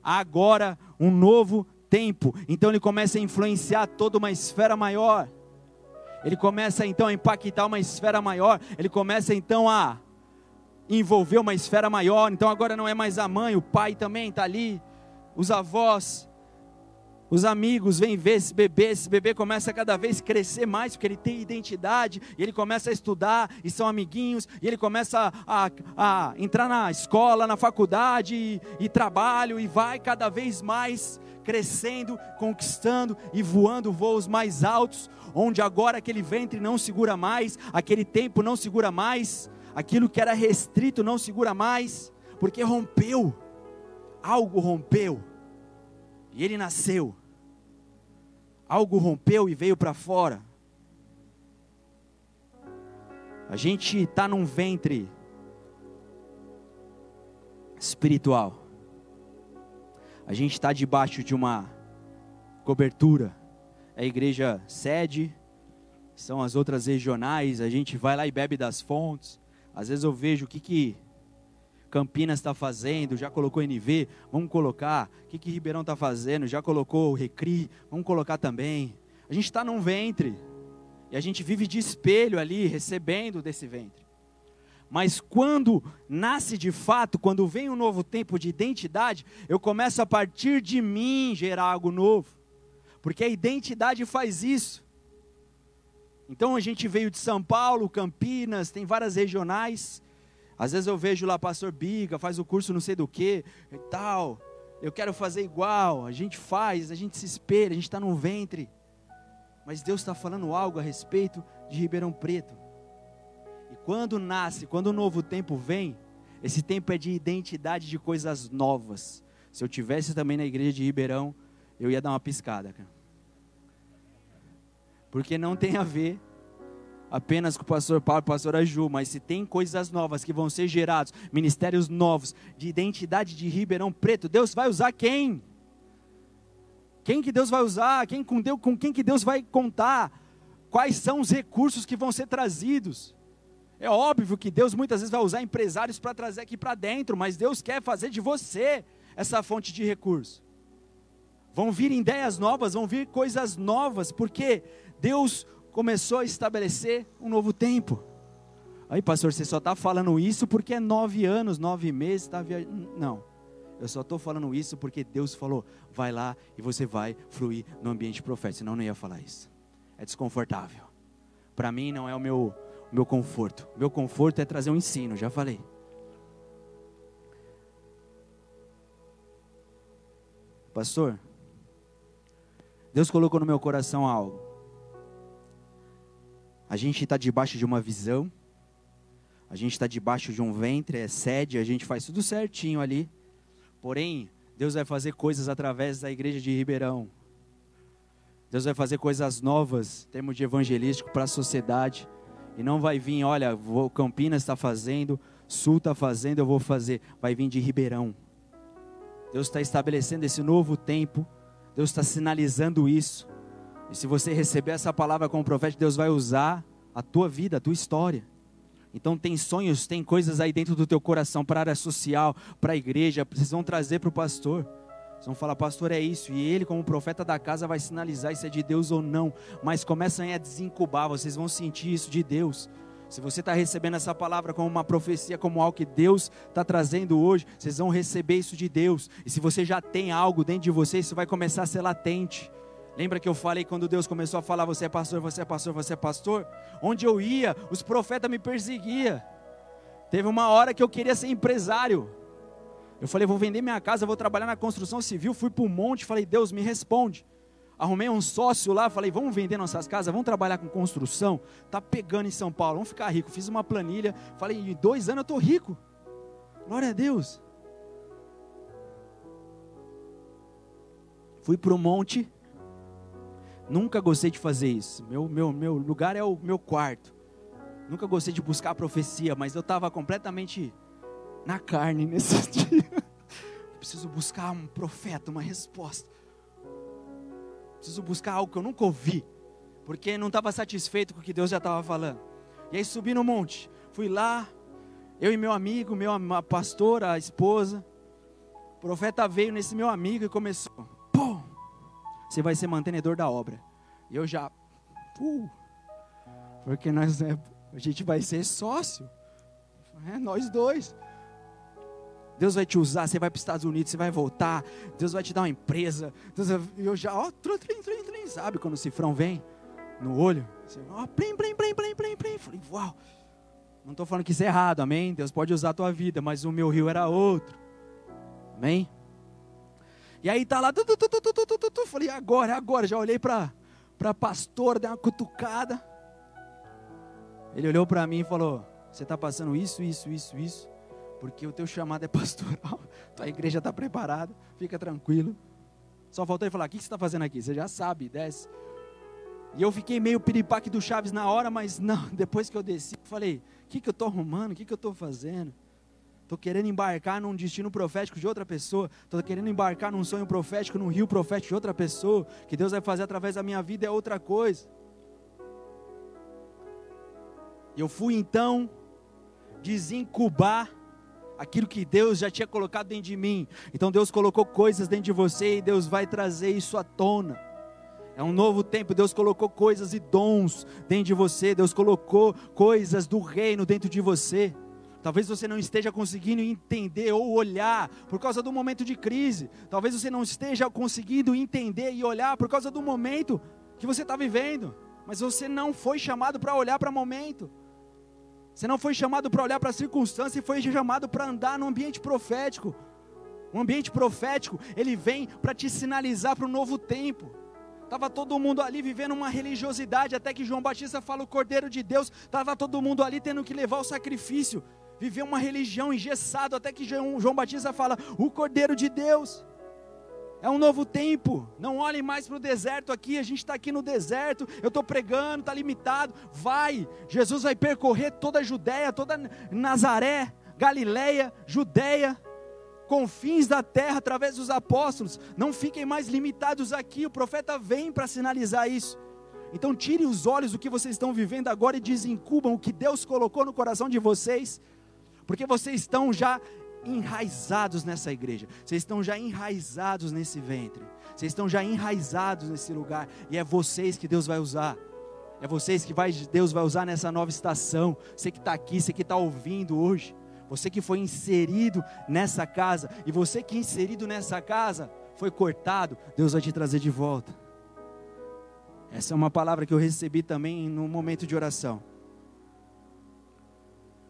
Agora um novo tempo. Então ele começa a influenciar toda uma esfera maior ele começa então a impactar uma esfera maior, ele começa então a envolver uma esfera maior. Então agora não é mais a mãe, o pai também está ali, os avós, os amigos vêm ver esse bebê, esse bebê começa a cada vez crescer mais, porque ele tem identidade, e ele começa a estudar, e são amiguinhos, e ele começa a, a, entrar na escola, na faculdade, e, e trabalho, e vai cada vez mais crescendo, conquistando e voando voos mais altos, onde agora aquele ventre não segura mais, aquele tempo não segura mais, aquilo que era restrito não segura mais, porque rompeu, algo rompeu, e ele nasceu, algo rompeu e veio para fora. A gente está num ventre espiritual. A gente está debaixo de uma cobertura. É a igreja sede, são as outras regionais. A gente vai lá e bebe das fontes. Às vezes eu vejo o que, que Campinas está fazendo, já colocou NV, vamos colocar. O que, que Ribeirão está fazendo, já colocou Recri, vamos colocar também. A gente está num ventre. E a gente vive de espelho ali, recebendo desse ventre. Mas quando nasce de fato, quando vem um novo tempo de identidade, eu começo a partir de mim gerar algo novo. Porque a identidade faz isso. Então a gente veio de São Paulo, Campinas, tem várias regionais. Às vezes eu vejo lá pastor Biga, faz o curso não sei do que e tal. Eu quero fazer igual. A gente faz, a gente se espelha, a gente está no ventre. Mas Deus está falando algo a respeito de Ribeirão Preto. E quando nasce, quando o novo tempo vem, esse tempo é de identidade de coisas novas. Se eu tivesse também na igreja de Ribeirão, eu ia dar uma piscada, cara. Porque não tem a ver apenas com o pastor Paulo e o pastor Aju, mas se tem coisas novas que vão ser gerados, ministérios novos, de identidade de Ribeirão Preto, Deus vai usar quem? Quem que Deus vai usar? Quem com, Deus, com quem que Deus vai contar? Quais são os recursos que vão ser trazidos? É óbvio que Deus muitas vezes vai usar empresários para trazer aqui para dentro, mas Deus quer fazer de você essa fonte de recurso. Vão vir ideias novas, vão vir coisas novas, porque Deus começou a estabelecer um novo tempo. Aí, pastor, você só está falando isso porque é nove anos, nove meses, está viajando. Não. Eu só estou falando isso porque Deus falou: vai lá e você vai fluir no ambiente profético. Senão eu não ia falar isso. É desconfortável. Para mim não é o meu, meu conforto. Meu conforto é trazer um ensino, já falei. Pastor, Deus colocou no meu coração algo. A gente está debaixo de uma visão, a gente está debaixo de um ventre, é sede, a gente faz tudo certinho ali. Porém, Deus vai fazer coisas através da igreja de Ribeirão. Deus vai fazer coisas novas, em termos de evangelístico, para a sociedade. E não vai vir, olha, vou, Campinas está fazendo, Sul está fazendo, eu vou fazer. Vai vir de Ribeirão. Deus está estabelecendo esse novo tempo. Deus está sinalizando isso. E se você receber essa palavra como profeta, Deus vai usar a tua vida, a tua história. Então tem sonhos, tem coisas aí dentro do teu coração para a área social, para a igreja, vocês vão trazer para o pastor. Vocês vão falar, pastor, é isso. E ele, como profeta da casa, vai sinalizar se é de Deus ou não. Mas começam a desincubar, vocês vão sentir isso de Deus. Se você está recebendo essa palavra como uma profecia, como algo que Deus está trazendo hoje, vocês vão receber isso de Deus. E se você já tem algo dentro de você, isso vai começar a ser latente. Lembra que eu falei quando Deus começou a falar: Você é pastor, você é pastor, você é pastor? Onde eu ia, os profetas me perseguiam. Teve uma hora que eu queria ser empresário. Eu falei: Vou vender minha casa, vou trabalhar na construção civil. Fui para o monte, falei: Deus, me responde. Arrumei um sócio lá, falei: Vamos vender nossas casas, vamos trabalhar com construção. Tá pegando em São Paulo, vamos ficar rico. Fiz uma planilha, falei: Em dois anos eu estou rico. Glória a Deus. Fui para o monte Nunca gostei de fazer isso. Meu, meu, meu lugar é o meu quarto. Nunca gostei de buscar profecia, mas eu estava completamente na carne nesse dia. Preciso buscar um profeta, uma resposta. Preciso buscar algo que eu nunca ouvi, porque não estava satisfeito com o que Deus já estava falando. E aí subi no monte, fui lá, eu e meu amigo, meu a pastora, a esposa. O profeta veio nesse meu amigo e começou você vai ser mantenedor da obra. E eu já, uh, porque nós, é, a gente vai ser sócio. É, nós dois. Deus vai te usar, você vai para os Estados Unidos, você vai voltar, Deus vai te dar uma empresa. Deus, eu já, ó, trim, trim, trim, sabe quando o cifrão vem no olho? Você, ó, plim, plim, plim, plim, plim, plim. Falei, uau. Não estou falando que isso é errado, amém? Deus pode usar a tua vida, mas o meu rio era outro. Amém? E aí tá lá, tu, tu, tu, falei, agora, agora. Já olhei para a pastora, dei uma cutucada. Ele olhou para mim e falou: Você está passando isso, isso, isso, isso, porque o teu chamado é pastoral, tua igreja está preparada, fica tranquilo. Só faltou ele falar: O que você está fazendo aqui? Você já sabe, desce. E eu fiquei meio piripaque do Chaves na hora, mas não, depois que eu desci, falei: o que, que eu estou arrumando? O que, que eu estou fazendo? Estou querendo embarcar num destino profético de outra pessoa. Estou querendo embarcar num sonho profético, num rio profético de outra pessoa. Que Deus vai fazer através da minha vida é outra coisa. Eu fui então desincubar aquilo que Deus já tinha colocado dentro de mim. Então Deus colocou coisas dentro de você e Deus vai trazer isso à tona. É um novo tempo, Deus colocou coisas e dons dentro de você, Deus colocou coisas do reino dentro de você. Talvez você não esteja conseguindo entender ou olhar por causa do momento de crise. Talvez você não esteja conseguindo entender e olhar por causa do momento que você está vivendo. Mas você não foi chamado para olhar para o momento. Você não foi chamado para olhar para a circunstância e foi chamado para andar no ambiente profético. O ambiente profético, ele vem para te sinalizar para um novo tempo. Estava todo mundo ali vivendo uma religiosidade, até que João Batista fala o Cordeiro de Deus. Estava todo mundo ali tendo que levar o sacrifício. Viver uma religião engessado, até que João Batista fala o Cordeiro de Deus. É um novo tempo. Não olhem mais para o deserto aqui. A gente está aqui no deserto. Eu estou pregando, está limitado. Vai. Jesus vai percorrer toda a Judéia, toda Nazaré, Galiléia, Judéia, confins da terra através dos apóstolos. Não fiquem mais limitados aqui. O profeta vem para sinalizar isso. Então tire os olhos do que vocês estão vivendo agora e desencubam o que Deus colocou no coração de vocês, porque vocês estão já enraizados nessa igreja, vocês estão já enraizados nesse ventre, vocês estão já enraizados nesse lugar, e é vocês que Deus vai usar. É vocês que vai, Deus vai usar nessa nova estação. Você que está aqui, você que está ouvindo hoje. Você que foi inserido nessa casa. E você que inserido nessa casa foi cortado. Deus vai te trazer de volta. Essa é uma palavra que eu recebi também no momento de oração.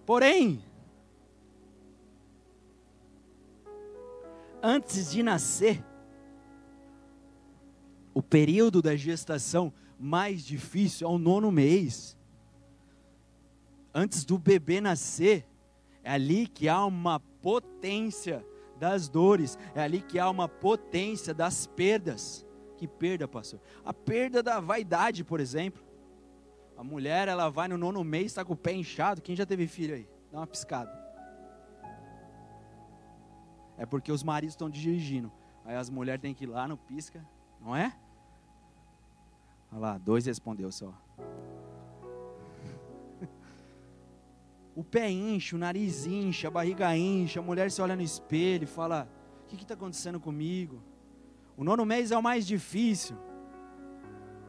Porém, antes de nascer, o período da gestação mais difícil é o nono mês. Antes do bebê nascer, é ali que há uma potência das dores, é ali que há uma potência das perdas. Que perda, pastor? A perda da vaidade, por exemplo. A mulher, ela vai no nono mês, está com o pé inchado. Quem já teve filho aí? Dá uma piscada. É porque os maridos estão dirigindo. Aí as mulheres têm que ir lá no pisca, não é? Olha lá, dois respondeu só. O pé incha, o nariz incha, a barriga incha, a mulher se olha no espelho e fala: O que está acontecendo comigo? O nono mês é o mais difícil.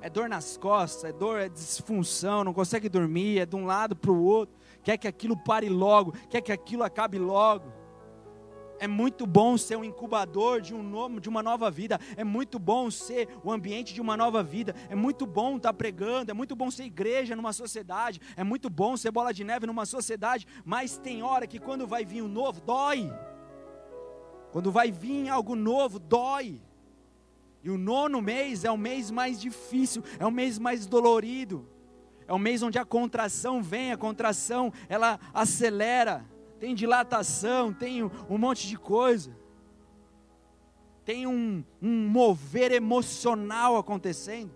É dor nas costas, é dor, é disfunção, não consegue dormir, é de um lado para o outro, quer que aquilo pare logo, quer que aquilo acabe logo. É muito bom ser um incubador de, um novo, de uma nova vida. É muito bom ser o ambiente de uma nova vida. É muito bom estar pregando. É muito bom ser igreja numa sociedade. É muito bom ser bola de neve numa sociedade. Mas tem hora que quando vai vir o novo, dói. Quando vai vir algo novo, dói. E o nono mês é o mês mais difícil, é o mês mais dolorido. É o mês onde a contração vem, a contração ela acelera tem dilatação, tem um monte de coisa. Tem um, um mover emocional acontecendo.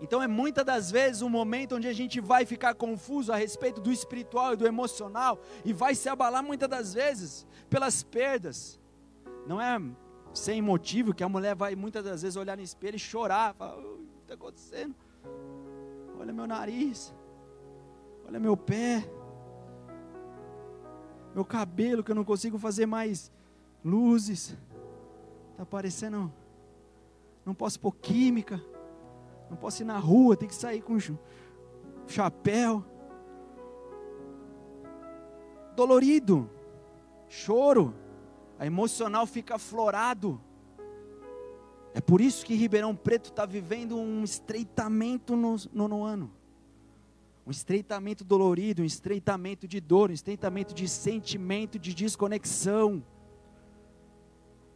Então é muitas das vezes um momento onde a gente vai ficar confuso a respeito do espiritual e do emocional e vai se abalar muitas das vezes pelas perdas. Não é sem motivo que a mulher vai muitas das vezes olhar no espelho e chorar, falar, o que está acontecendo? Olha meu nariz, olha meu pé, meu cabelo que eu não consigo fazer mais luzes. Está parecendo. Não posso pôr química. Não posso ir na rua, tem que sair com chapéu. Dolorido. Choro. A emocional fica aflorado. É por isso que Ribeirão Preto está vivendo um estreitamento no, no, no ano um estreitamento dolorido, um estreitamento de dor, um estreitamento de sentimento de desconexão.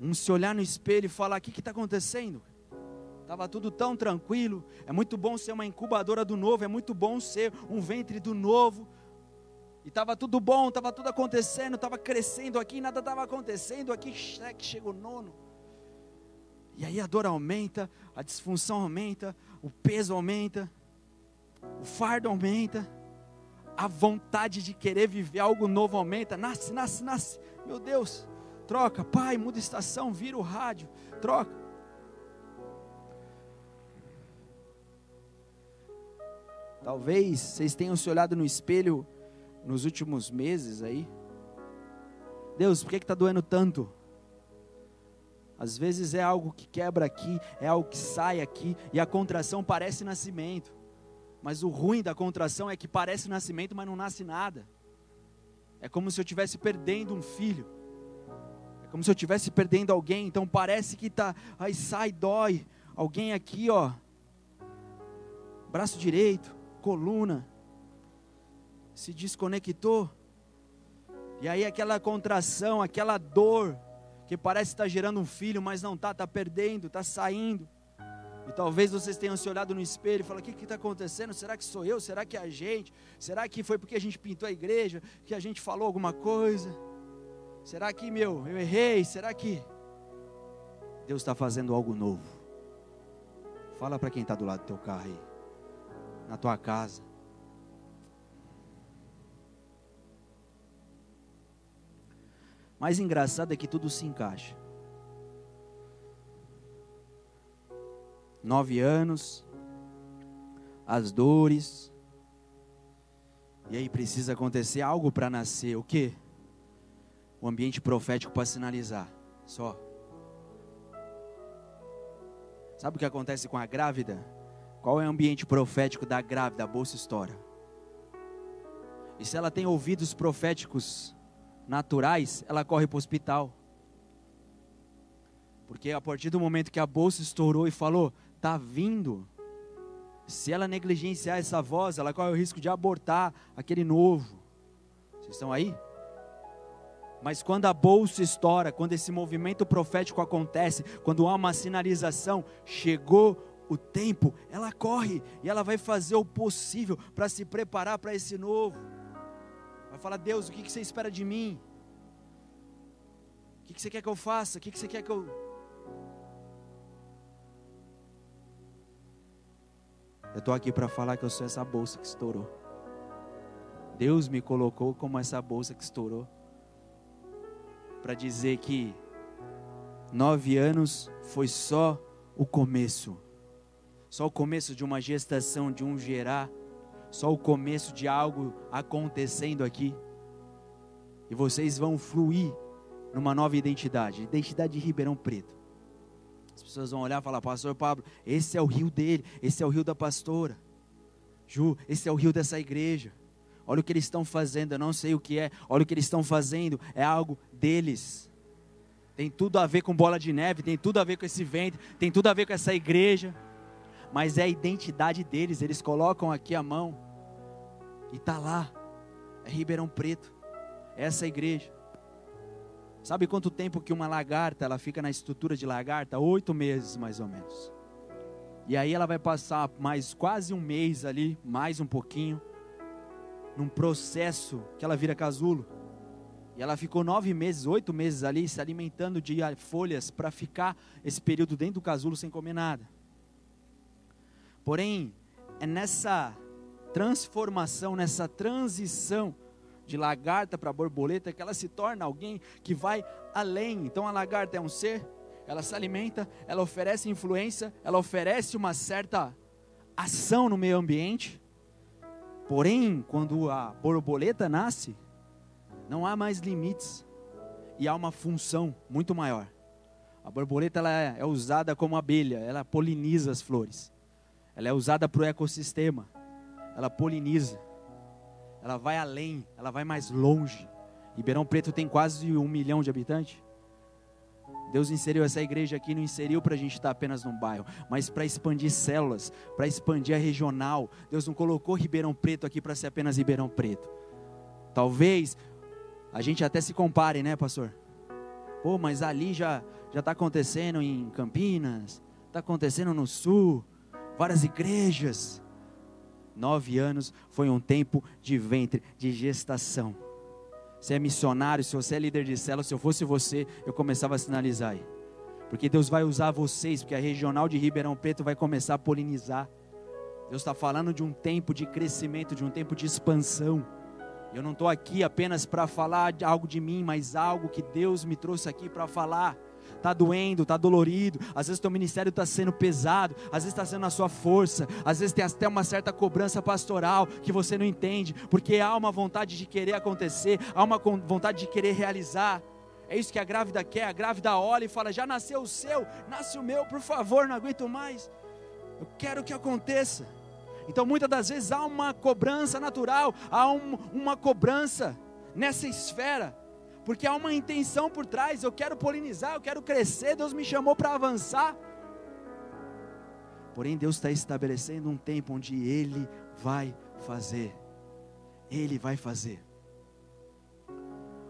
Um se olhar no espelho e falar: o que está acontecendo? Estava tudo tão tranquilo. É muito bom ser uma incubadora do novo, é muito bom ser um ventre do novo. E estava tudo bom, estava tudo acontecendo, estava crescendo aqui, nada estava acontecendo aqui. Chega o nono. E aí a dor aumenta, a disfunção aumenta, o peso aumenta, o fardo aumenta, a vontade de querer viver algo novo aumenta. Nasce, nasce, nasce. Meu Deus, troca, pai, muda estação, vira o rádio, troca. Talvez vocês tenham se olhado no espelho nos últimos meses aí. Deus, por que está doendo tanto? Às vezes é algo que quebra aqui, é algo que sai aqui, e a contração parece nascimento. Mas o ruim da contração é que parece nascimento, mas não nasce nada. É como se eu estivesse perdendo um filho. É como se eu estivesse perdendo alguém. Então parece que tá, aí sai, dói. Alguém aqui, ó, braço direito, coluna, se desconectou. E aí aquela contração, aquela dor, que parece estar gerando um filho, mas não está, está perdendo, está saindo. E talvez vocês tenham se olhado no espelho e falado: o que está acontecendo? Será que sou eu? Será que é a gente? Será que foi porque a gente pintou a igreja? Que a gente falou alguma coisa? Será que, meu, eu errei? Será que Deus está fazendo algo novo? Fala para quem está do lado do teu carro aí na tua casa. Mais engraçado é que tudo se encaixa. Nove anos, as dores, e aí precisa acontecer algo para nascer. O que? O ambiente profético para sinalizar. Só. Sabe o que acontece com a grávida? Qual é o ambiente profético da grávida? A bolsa história. E se ela tem ouvidos proféticos naturais, ela corre para o hospital. Porque a partir do momento que a bolsa estourou e falou, tá vindo. Se ela negligenciar essa voz, ela corre o risco de abortar aquele novo. Vocês estão aí? Mas quando a bolsa estoura, quando esse movimento profético acontece, quando há uma sinalização, chegou o tempo, ela corre e ela vai fazer o possível para se preparar para esse novo. Vai falar: Deus, o que você espera de mim? O que você quer que eu faça? O que você quer que eu. Eu estou aqui para falar que eu sou essa bolsa que estourou. Deus me colocou como essa bolsa que estourou. Para dizer que nove anos foi só o começo só o começo de uma gestação, de um gerar, só o começo de algo acontecendo aqui. E vocês vão fluir numa nova identidade, identidade de Ribeirão Preto. As pessoas vão olhar e falar: Pastor Pablo, esse é o rio dele, esse é o rio da pastora. Ju, esse é o rio dessa igreja. Olha o que eles estão fazendo, eu não sei o que é. Olha o que eles estão fazendo, é algo deles. Tem tudo a ver com bola de neve, tem tudo a ver com esse vento, tem tudo a ver com essa igreja mas é a identidade deles. Eles colocam aqui a mão e tá lá. É Ribeirão Preto. É essa igreja. Sabe quanto tempo que uma lagarta ela fica na estrutura de lagarta? Oito meses mais ou menos. E aí ela vai passar mais quase um mês ali, mais um pouquinho, num processo que ela vira casulo. E ela ficou nove meses, oito meses ali, se alimentando de folhas para ficar esse período dentro do casulo sem comer nada. Porém, é nessa transformação, nessa transição de lagarta para borboleta que ela se torna alguém que vai além. Então a lagarta é um ser, ela se alimenta, ela oferece influência, ela oferece uma certa ação no meio ambiente. Porém, quando a borboleta nasce, não há mais limites e há uma função muito maior. A borboleta ela é, é usada como abelha, ela poliniza as flores. Ela é usada para o ecossistema. Ela poliniza. Ela vai além, ela vai mais longe. Ribeirão Preto tem quase um milhão de habitantes. Deus inseriu essa igreja aqui, não inseriu para a gente estar apenas num bairro, mas para expandir células, para expandir a regional. Deus não colocou Ribeirão Preto aqui para ser apenas Ribeirão Preto. Talvez a gente até se compare, né, pastor? Pô, mas ali já já está acontecendo em Campinas, está acontecendo no Sul, várias igrejas. Nove anos foi um tempo de ventre, de gestação. Se é missionário, se você é líder de célula, se eu fosse você, eu começava a sinalizar aí. Porque Deus vai usar vocês, porque a regional de Ribeirão Preto vai começar a polinizar. Deus está falando de um tempo de crescimento, de um tempo de expansão. Eu não estou aqui apenas para falar de algo de mim, mas algo que Deus me trouxe aqui para falar. Está doendo, está dolorido, às vezes teu ministério está sendo pesado, às vezes está sendo a sua força, às vezes tem até uma certa cobrança pastoral que você não entende, porque há uma vontade de querer acontecer, há uma vontade de querer realizar. É isso que a grávida quer. A grávida olha e fala: Já nasceu o seu, nasce o meu, por favor, não aguento mais. Eu quero que aconteça. Então, muitas das vezes há uma cobrança natural, há um, uma cobrança nessa esfera, porque há uma intenção por trás. Eu quero polinizar, eu quero crescer. Deus me chamou para avançar. Porém, Deus está estabelecendo um tempo onde Ele vai fazer. Ele vai fazer.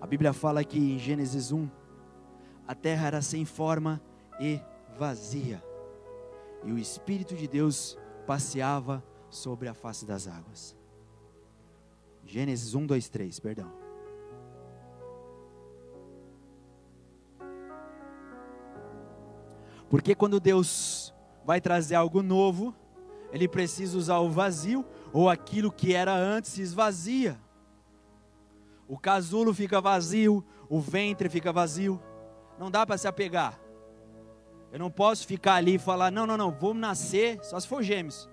A Bíblia fala que em Gênesis 1, a terra era sem forma e vazia, e o Espírito de Deus passeava sobre a face das águas. Gênesis 1, 2, 3, perdão. Porque quando Deus vai trazer algo novo, Ele precisa usar o vazio, ou aquilo que era antes se esvazia. O casulo fica vazio, o ventre fica vazio. Não dá para se apegar. Eu não posso ficar ali e falar: não, não, não, vou nascer, só se for gêmeos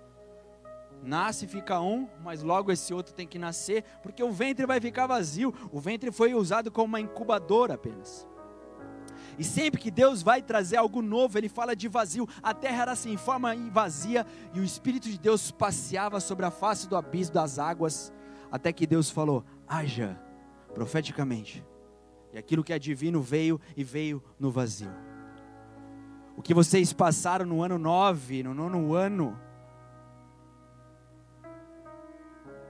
nasce, fica um, mas logo esse outro tem que nascer, porque o ventre vai ficar vazio. O ventre foi usado como uma incubadora apenas. E sempre que Deus vai trazer algo novo, Ele fala de vazio. A terra era sem forma e vazia, e o Espírito de Deus passeava sobre a face do abismo das águas, até que Deus falou: haja, profeticamente. E aquilo que é divino veio e veio no vazio. O que vocês passaram no ano 9, no nono ano,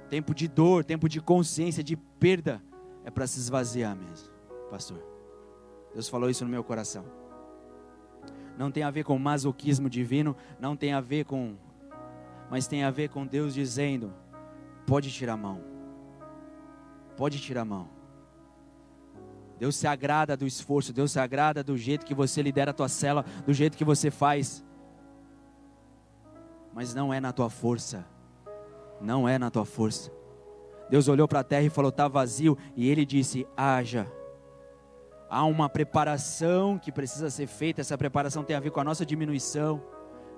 tempo de dor, tempo de consciência, de perda, é para se esvaziar mesmo, pastor. Deus falou isso no meu coração. Não tem a ver com masoquismo divino, não tem a ver com, mas tem a ver com Deus dizendo: pode tirar a mão, pode tirar a mão. Deus se agrada do esforço, Deus se agrada do jeito que você lidera a tua cela, do jeito que você faz. Mas não é na tua força, não é na tua força. Deus olhou para a terra e falou: está vazio. E ele disse: haja. Há uma preparação que precisa ser feita. Essa preparação tem a ver com a nossa diminuição.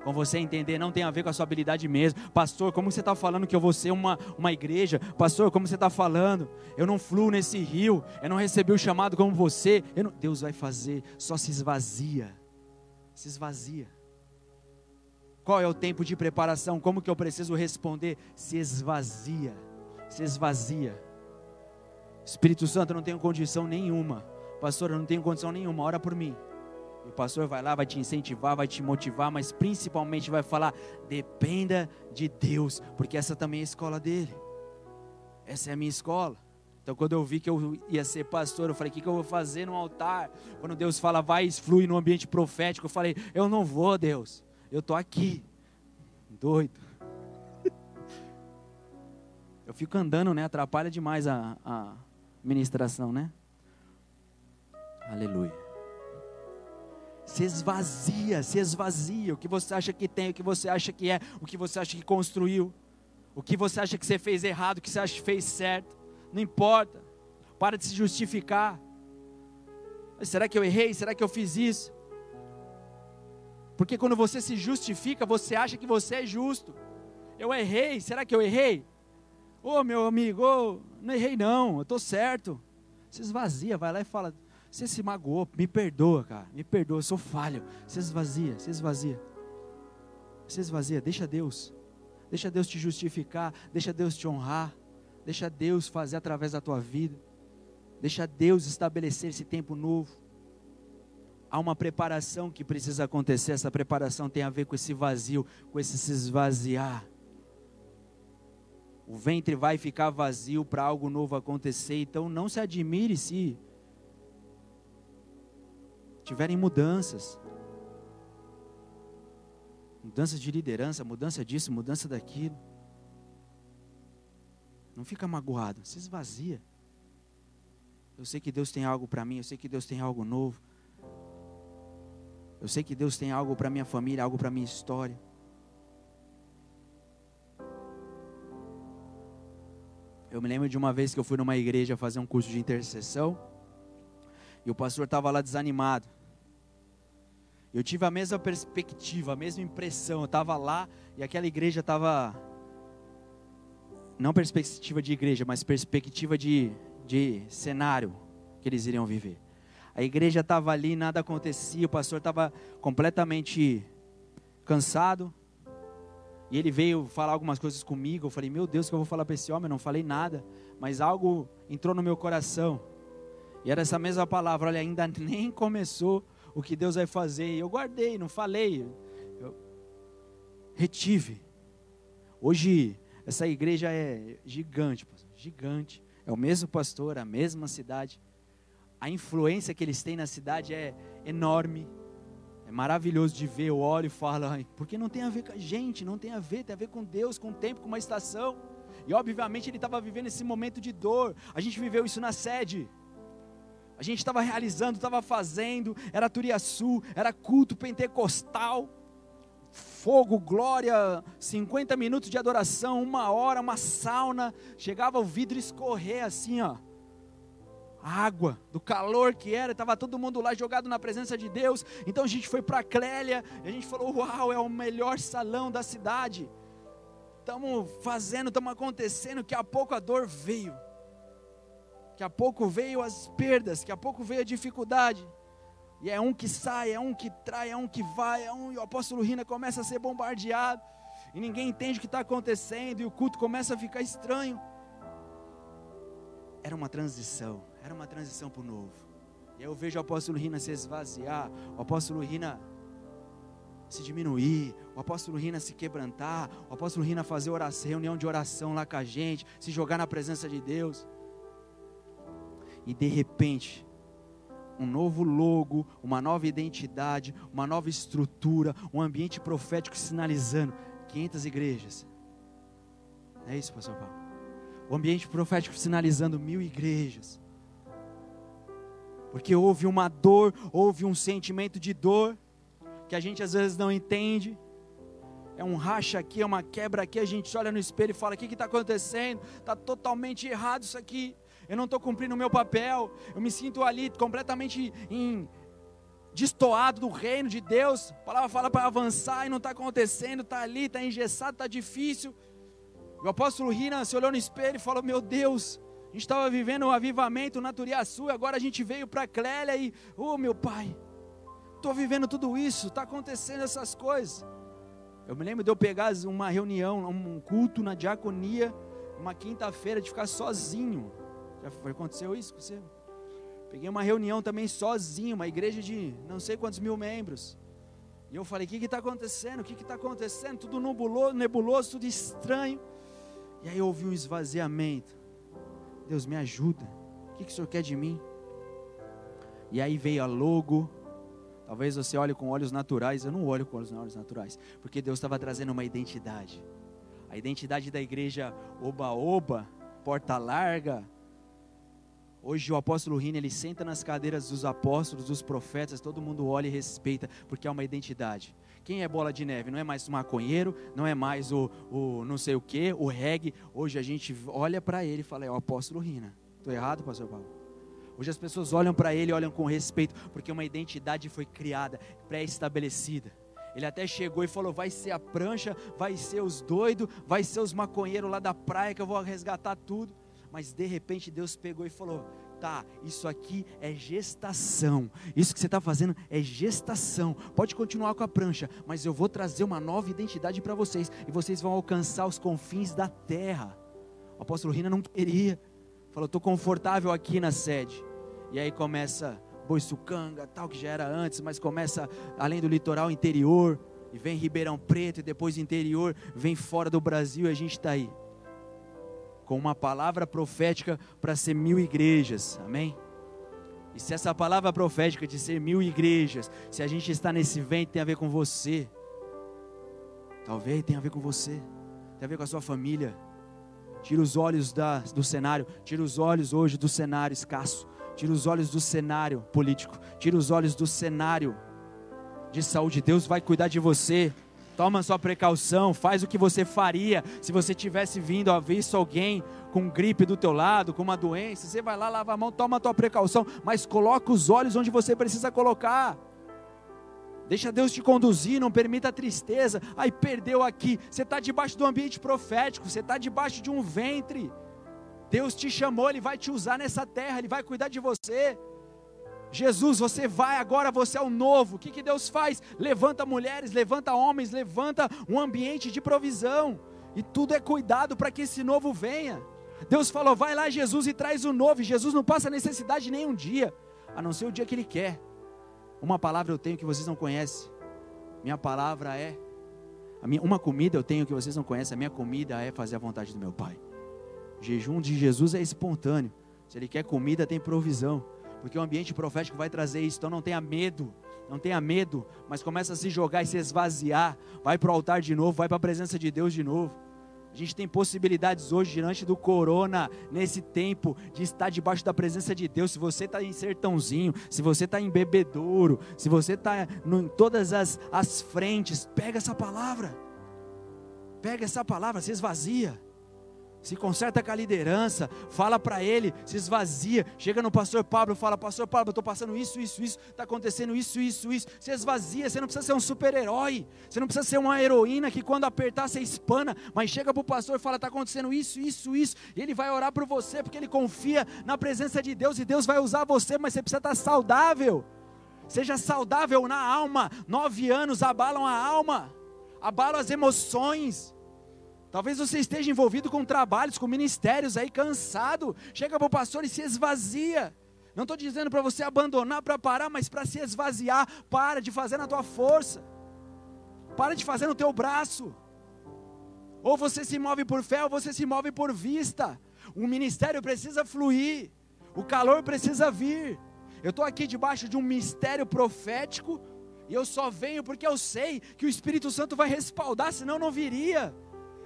Com você entender, não tem a ver com a sua habilidade mesmo. Pastor, como você está falando que eu vou ser uma, uma igreja? Pastor, como você está falando? Eu não fluo nesse rio. Eu não recebi o chamado como você. Não... Deus vai fazer. Só se esvazia. Se esvazia. Qual é o tempo de preparação? Como que eu preciso responder? Se esvazia. Se esvazia. Espírito Santo, eu não tenho condição nenhuma. Pastor, eu não tenho condição nenhuma. Ora por mim. E o pastor vai lá, vai te incentivar, vai te motivar, mas principalmente vai falar: dependa de Deus, porque essa também é a escola dele. Essa é a minha escola. Então, quando eu vi que eu ia ser pastor, eu falei: o que, que eu vou fazer no altar? Quando Deus fala, vai, flui no ambiente profético, eu falei: eu não vou, Deus eu estou aqui, doido. Eu fico andando, né? Atrapalha demais a, a ministração, né? Aleluia. Se esvazia, se esvazia. O que você acha que tem, o que você acha que é, o que você acha que construiu, o que você acha que você fez errado, o que você acha que fez certo. Não importa. Para de se justificar. Mas será que eu errei? Será que eu fiz isso? Porque quando você se justifica, você acha que você é justo. Eu errei, será que eu errei? Ô oh, meu amigo, oh, não errei não, eu estou certo. Você esvazia, vai lá e fala, você se magoou, me perdoa, cara, me perdoa, eu sou falho. Você esvazia, você esvazia. Você esvazia, deixa Deus. Deixa Deus te justificar, deixa Deus te honrar, deixa Deus fazer através da tua vida. Deixa Deus estabelecer esse tempo novo há uma preparação que precisa acontecer. Essa preparação tem a ver com esse vazio, com esse se esvaziar. O ventre vai ficar vazio para algo novo acontecer. Então não se admire se tiverem mudanças. Mudanças de liderança, mudança disso, mudança daquilo. Não fica magoado, se esvazia. Eu sei que Deus tem algo para mim, eu sei que Deus tem algo novo. Eu sei que Deus tem algo para minha família, algo para minha história. Eu me lembro de uma vez que eu fui numa igreja fazer um curso de intercessão e o pastor estava lá desanimado. Eu tive a mesma perspectiva, a mesma impressão. Eu estava lá e aquela igreja estava. Não perspectiva de igreja, mas perspectiva de, de cenário que eles iriam viver. A igreja estava ali, nada acontecia, o pastor estava completamente cansado. E ele veio falar algumas coisas comigo. Eu falei, meu Deus, o que eu vou falar para esse homem? Eu não falei nada, mas algo entrou no meu coração. E era essa mesma palavra: olha, ainda nem começou o que Deus vai fazer. E eu guardei, não falei. Eu retive. Hoje, essa igreja é gigante, gigante. É o mesmo pastor, a mesma cidade a influência que eles têm na cidade é enorme. É maravilhoso de ver, eu olho e falo, porque não tem a ver com a gente, não tem a ver, tem a ver com Deus, com o tempo, com uma estação. E obviamente ele estava vivendo esse momento de dor. A gente viveu isso na sede. A gente estava realizando, estava fazendo, era Turiaçu, era culto pentecostal, fogo, glória, 50 minutos de adoração, uma hora, uma sauna, chegava o vidro escorrer assim, ó água, do calor que era, estava todo mundo lá jogado na presença de Deus. Então a gente foi para Clélia a gente falou: Uau, é o melhor salão da cidade. Estamos fazendo, estamos acontecendo. Que a pouco a dor veio, que a pouco veio as perdas, que a pouco veio a dificuldade. E é um que sai, é um que trai, é um que vai, é um. E o apóstolo Rina começa a ser bombardeado. E ninguém entende o que está acontecendo. E o culto começa a ficar estranho. Era uma transição era uma transição para o novo. E aí eu vejo o apóstolo Rina se esvaziar, o apóstolo Rina se diminuir, o apóstolo Rina se quebrantar, o apóstolo Rina fazer oração, reunião de oração lá com a gente, se jogar na presença de Deus. E de repente, um novo logo, uma nova identidade, uma nova estrutura, um ambiente profético sinalizando 500 igrejas. É isso, pastor Paulo. O ambiente profético sinalizando mil igrejas porque houve uma dor, houve um sentimento de dor, que a gente às vezes não entende. É um racha aqui, é uma quebra aqui, a gente olha no espelho e fala: o que está acontecendo? Está totalmente errado isso aqui. Eu não estou cumprindo o meu papel. Eu me sinto ali completamente em, destoado do reino de Deus. A palavra fala para avançar e não está acontecendo, está ali, está engessado, está difícil. O apóstolo Rina se olhou no espelho e falou: Meu Deus, a gente estava vivendo um avivamento na Turiaçu, agora a gente veio para Clélia e, oh meu pai, estou vivendo tudo isso, está acontecendo essas coisas. Eu me lembro de eu pegar uma reunião, um culto na diaconia, uma quinta-feira, de ficar sozinho. Já aconteceu isso com você? Peguei uma reunião também sozinho, uma igreja de não sei quantos mil membros. E eu falei: o que está acontecendo? O que está acontecendo? Tudo nebuloso, nebuloso, tudo estranho. E aí eu ouvi um esvaziamento. Deus me ajuda. O que, que o Senhor quer de mim? E aí veio a logo. Talvez você olhe com olhos naturais. Eu não olho com olhos naturais, porque Deus estava trazendo uma identidade. A identidade da igreja oba-oba, porta larga. Hoje o apóstolo Rina, ele senta nas cadeiras dos apóstolos, dos profetas, todo mundo olha e respeita, porque é uma identidade. Quem é bola de neve? Não é mais o maconheiro, não é mais o, o não sei o que, o reggae. Hoje a gente olha para ele e fala, é o apóstolo Rina. Estou errado, pastor Paulo? Hoje as pessoas olham para ele, olham com respeito, porque uma identidade foi criada, pré-estabelecida. Ele até chegou e falou: vai ser a prancha, vai ser os doidos, vai ser os maconheiros lá da praia que eu vou resgatar tudo. Mas de repente Deus pegou e falou: tá, isso aqui é gestação. Isso que você está fazendo é gestação. Pode continuar com a prancha, mas eu vou trazer uma nova identidade para vocês e vocês vão alcançar os confins da terra. O apóstolo Rina não queria. Falou, estou confortável aqui na sede. E aí começa Boiçucanga, tal que já era antes, mas começa além do litoral interior, e vem Ribeirão Preto, e depois interior, vem fora do Brasil e a gente está aí com uma palavra profética para ser mil igrejas, amém? E se essa palavra profética de ser mil igrejas, se a gente está nesse vento, tem a ver com você, talvez tenha a ver com você, tem a ver com a sua família. Tira os olhos da, do cenário, tira os olhos hoje do cenário escasso, tira os olhos do cenário político, tira os olhos do cenário de saúde. Deus vai cuidar de você. Toma sua precaução, faz o que você faria se você tivesse vindo a visto alguém com gripe do teu lado, com uma doença. Você vai lá, lava a mão, toma a tua precaução, mas coloca os olhos onde você precisa colocar. Deixa Deus te conduzir, não permita a tristeza. Aí perdeu aqui. Você está debaixo do ambiente profético, você está debaixo de um ventre. Deus te chamou, Ele vai te usar nessa terra, Ele vai cuidar de você. Jesus, você vai agora, você é o novo. O que, que Deus faz? Levanta mulheres, levanta homens, levanta um ambiente de provisão. E tudo é cuidado para que esse novo venha. Deus falou: vai lá, Jesus, e traz o novo. E Jesus não passa necessidade nenhum dia, a não ser o dia que Ele quer. Uma palavra eu tenho que vocês não conhecem. Minha palavra é. Minha, uma comida eu tenho que vocês não conhecem. A minha comida é fazer a vontade do meu Pai. O jejum de Jesus é espontâneo. Se Ele quer comida, tem provisão porque o ambiente profético vai trazer isso. Então não tenha medo, não tenha medo, mas começa a se jogar e se esvaziar. Vai para o altar de novo, vai para a presença de Deus de novo. A gente tem possibilidades hoje diante do corona, nesse tempo, de estar debaixo da presença de Deus. Se você está em sertãozinho, se você está em bebedouro, se você está em todas as, as frentes, pega essa palavra. Pega essa palavra, se esvazia se conserta com a liderança, fala para ele, se esvazia, chega no pastor Pablo, fala, pastor Pablo, eu estou passando isso, isso, isso, está acontecendo isso, isso, isso, se esvazia, você não precisa ser um super-herói, você não precisa ser uma heroína que quando apertar você espana, mas chega para o pastor e fala, está acontecendo isso, isso, isso, e ele vai orar por você, porque ele confia na presença de Deus, e Deus vai usar você, mas você precisa estar saudável, seja saudável na alma, nove anos abalam a alma, abalam as emoções, Talvez você esteja envolvido com trabalhos, com ministérios aí, cansado. Chega para o pastor e se esvazia. Não estou dizendo para você abandonar, para parar, mas para se esvaziar. Para de fazer na tua força. Para de fazer no teu braço. Ou você se move por fé, ou você se move por vista. O ministério precisa fluir. O calor precisa vir. Eu estou aqui debaixo de um mistério profético. E eu só venho porque eu sei que o Espírito Santo vai respaldar, senão não viria.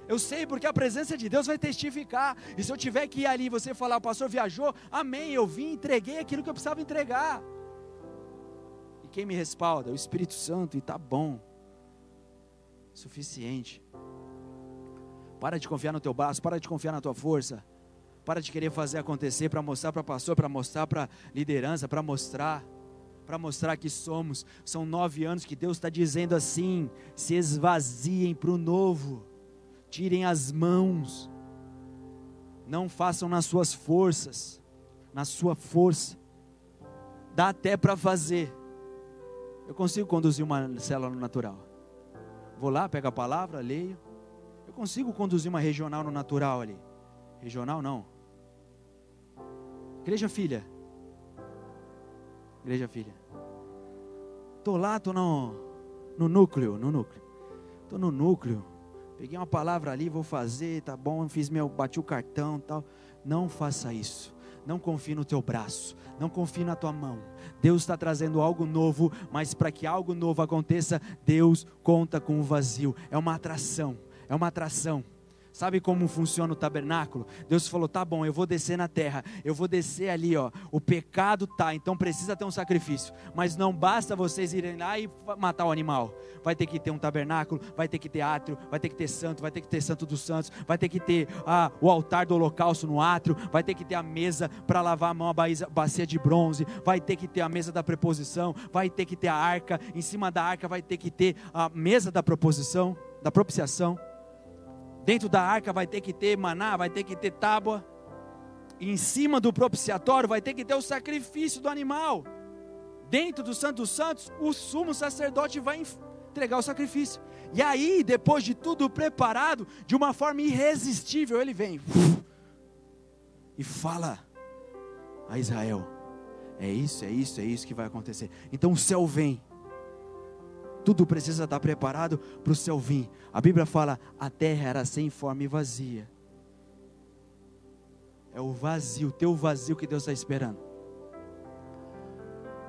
Eu sei porque a presença de Deus vai testificar. E se eu tiver que ir ali e você falar, o pastor viajou, amém, eu vim, entreguei aquilo que eu precisava entregar. E quem me respalda? O Espírito Santo, e tá bom. Suficiente. Para de confiar no teu braço, para de confiar na tua força. Para de querer fazer acontecer para mostrar para pastor, para mostrar para liderança, para mostrar para mostrar que somos. São nove anos que Deus está dizendo assim: se esvaziem para o novo tirem as mãos, não façam nas suas forças, na sua força, dá até para fazer. Eu consigo conduzir uma célula no natural. Vou lá, pego a palavra, leio. Eu consigo conduzir uma regional no natural ali. Regional não. Igreja filha. Igreja filha. Tô lá, tô no, no núcleo, no núcleo. Tô no núcleo Peguei uma palavra ali, vou fazer, tá bom, fiz meu, bati o cartão, tal. Não faça isso. Não confie no teu braço, não confie na tua mão. Deus está trazendo algo novo, mas para que algo novo aconteça, Deus conta com o vazio. É uma atração, é uma atração. Sabe como funciona o tabernáculo? Deus falou: tá bom, eu vou descer na terra, eu vou descer ali, ó. O pecado tá, então precisa ter um sacrifício. Mas não basta vocês irem lá e matar o animal. Vai ter que ter um tabernáculo, vai ter que ter átrio, vai ter que ter santo, vai ter que ter santo dos santos, vai ter que ter ah, o altar do holocausto no átrio, vai ter que ter a mesa para lavar a mão, a bacia de bronze, vai ter que ter a mesa da preposição, vai ter que ter a arca, em cima da arca vai ter que ter a mesa da proposição, da propiciação. Dentro da arca vai ter que ter maná, vai ter que ter tábua. Em cima do propiciatório vai ter que ter o sacrifício do animal. Dentro do Santo dos Santos, o sumo sacerdote vai entregar o sacrifício. E aí, depois de tudo preparado, de uma forma irresistível, ele vem e fala a Israel: é isso, é isso, é isso que vai acontecer. Então o céu vem tudo precisa estar preparado para o céu vir. A Bíblia fala: a terra era sem forma e vazia. É o vazio, o teu vazio que Deus está esperando.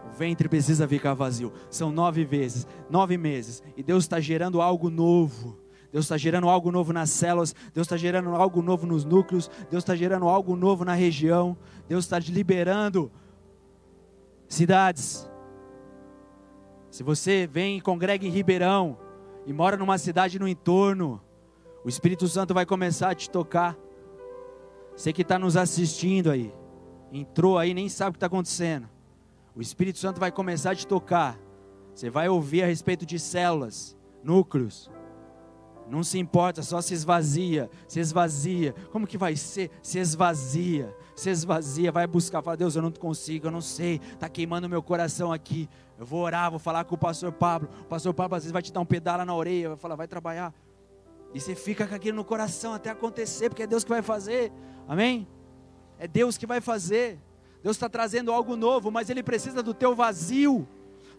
O ventre precisa ficar vazio. São nove vezes, nove meses. E Deus está gerando algo novo. Deus está gerando algo novo nas células, Deus está gerando algo novo nos núcleos, Deus está gerando algo novo na região, Deus está liberando cidades, Se você vem e congrega em Ribeirão e mora numa cidade no entorno, o Espírito Santo vai começar a te tocar. Você que está nos assistindo aí, entrou aí, nem sabe o que está acontecendo. O Espírito Santo vai começar a te tocar. Você vai ouvir a respeito de células, núcleos. Não se importa, só se esvazia, se esvazia. Como que vai ser? Se esvazia, se esvazia, vai buscar, fala, Deus, eu não consigo, eu não sei, está queimando meu coração aqui. Eu vou orar, vou falar com o pastor Pablo. O pastor Pablo às vezes vai te dar um pedala na orelha, vai falar, vai trabalhar. E você fica com aquilo no coração até acontecer, porque é Deus que vai fazer. Amém? É Deus que vai fazer. Deus está trazendo algo novo, mas Ele precisa do teu vazio.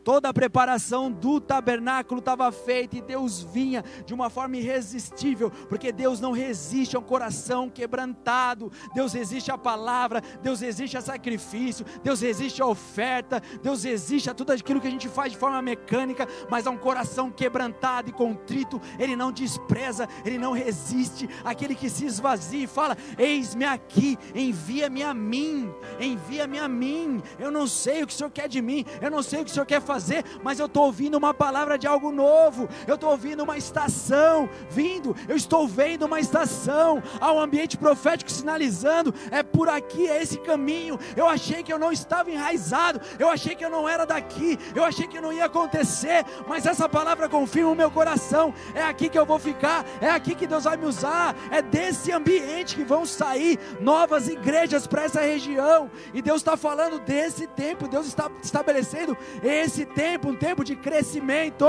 Toda a preparação do tabernáculo estava feita e Deus vinha de uma forma irresistível, porque Deus não resiste a um coração quebrantado, Deus resiste à palavra, Deus resiste a sacrifício, Deus resiste à oferta, Deus resiste a tudo aquilo que a gente faz de forma mecânica, mas a um coração quebrantado e contrito, Ele não despreza, Ele não resiste. Aquele que se esvazia e fala: Eis-me aqui, envia-me a mim, envia-me a mim. Eu não sei o que o Senhor quer de mim, eu não sei o que o Senhor quer fazer, mas eu estou ouvindo uma palavra de algo novo, eu estou ouvindo uma estação vindo, eu estou vendo uma estação, há um ambiente profético sinalizando, é por aqui, é esse caminho. Eu achei que eu não estava enraizado, eu achei que eu não era daqui, eu achei que não ia acontecer, mas essa palavra confirma o meu coração, é aqui que eu vou ficar, é aqui que Deus vai me usar, é desse ambiente que vão sair novas igrejas para essa região, e Deus está falando desse tempo, Deus está estabelecendo esse esse tempo um tempo de crescimento,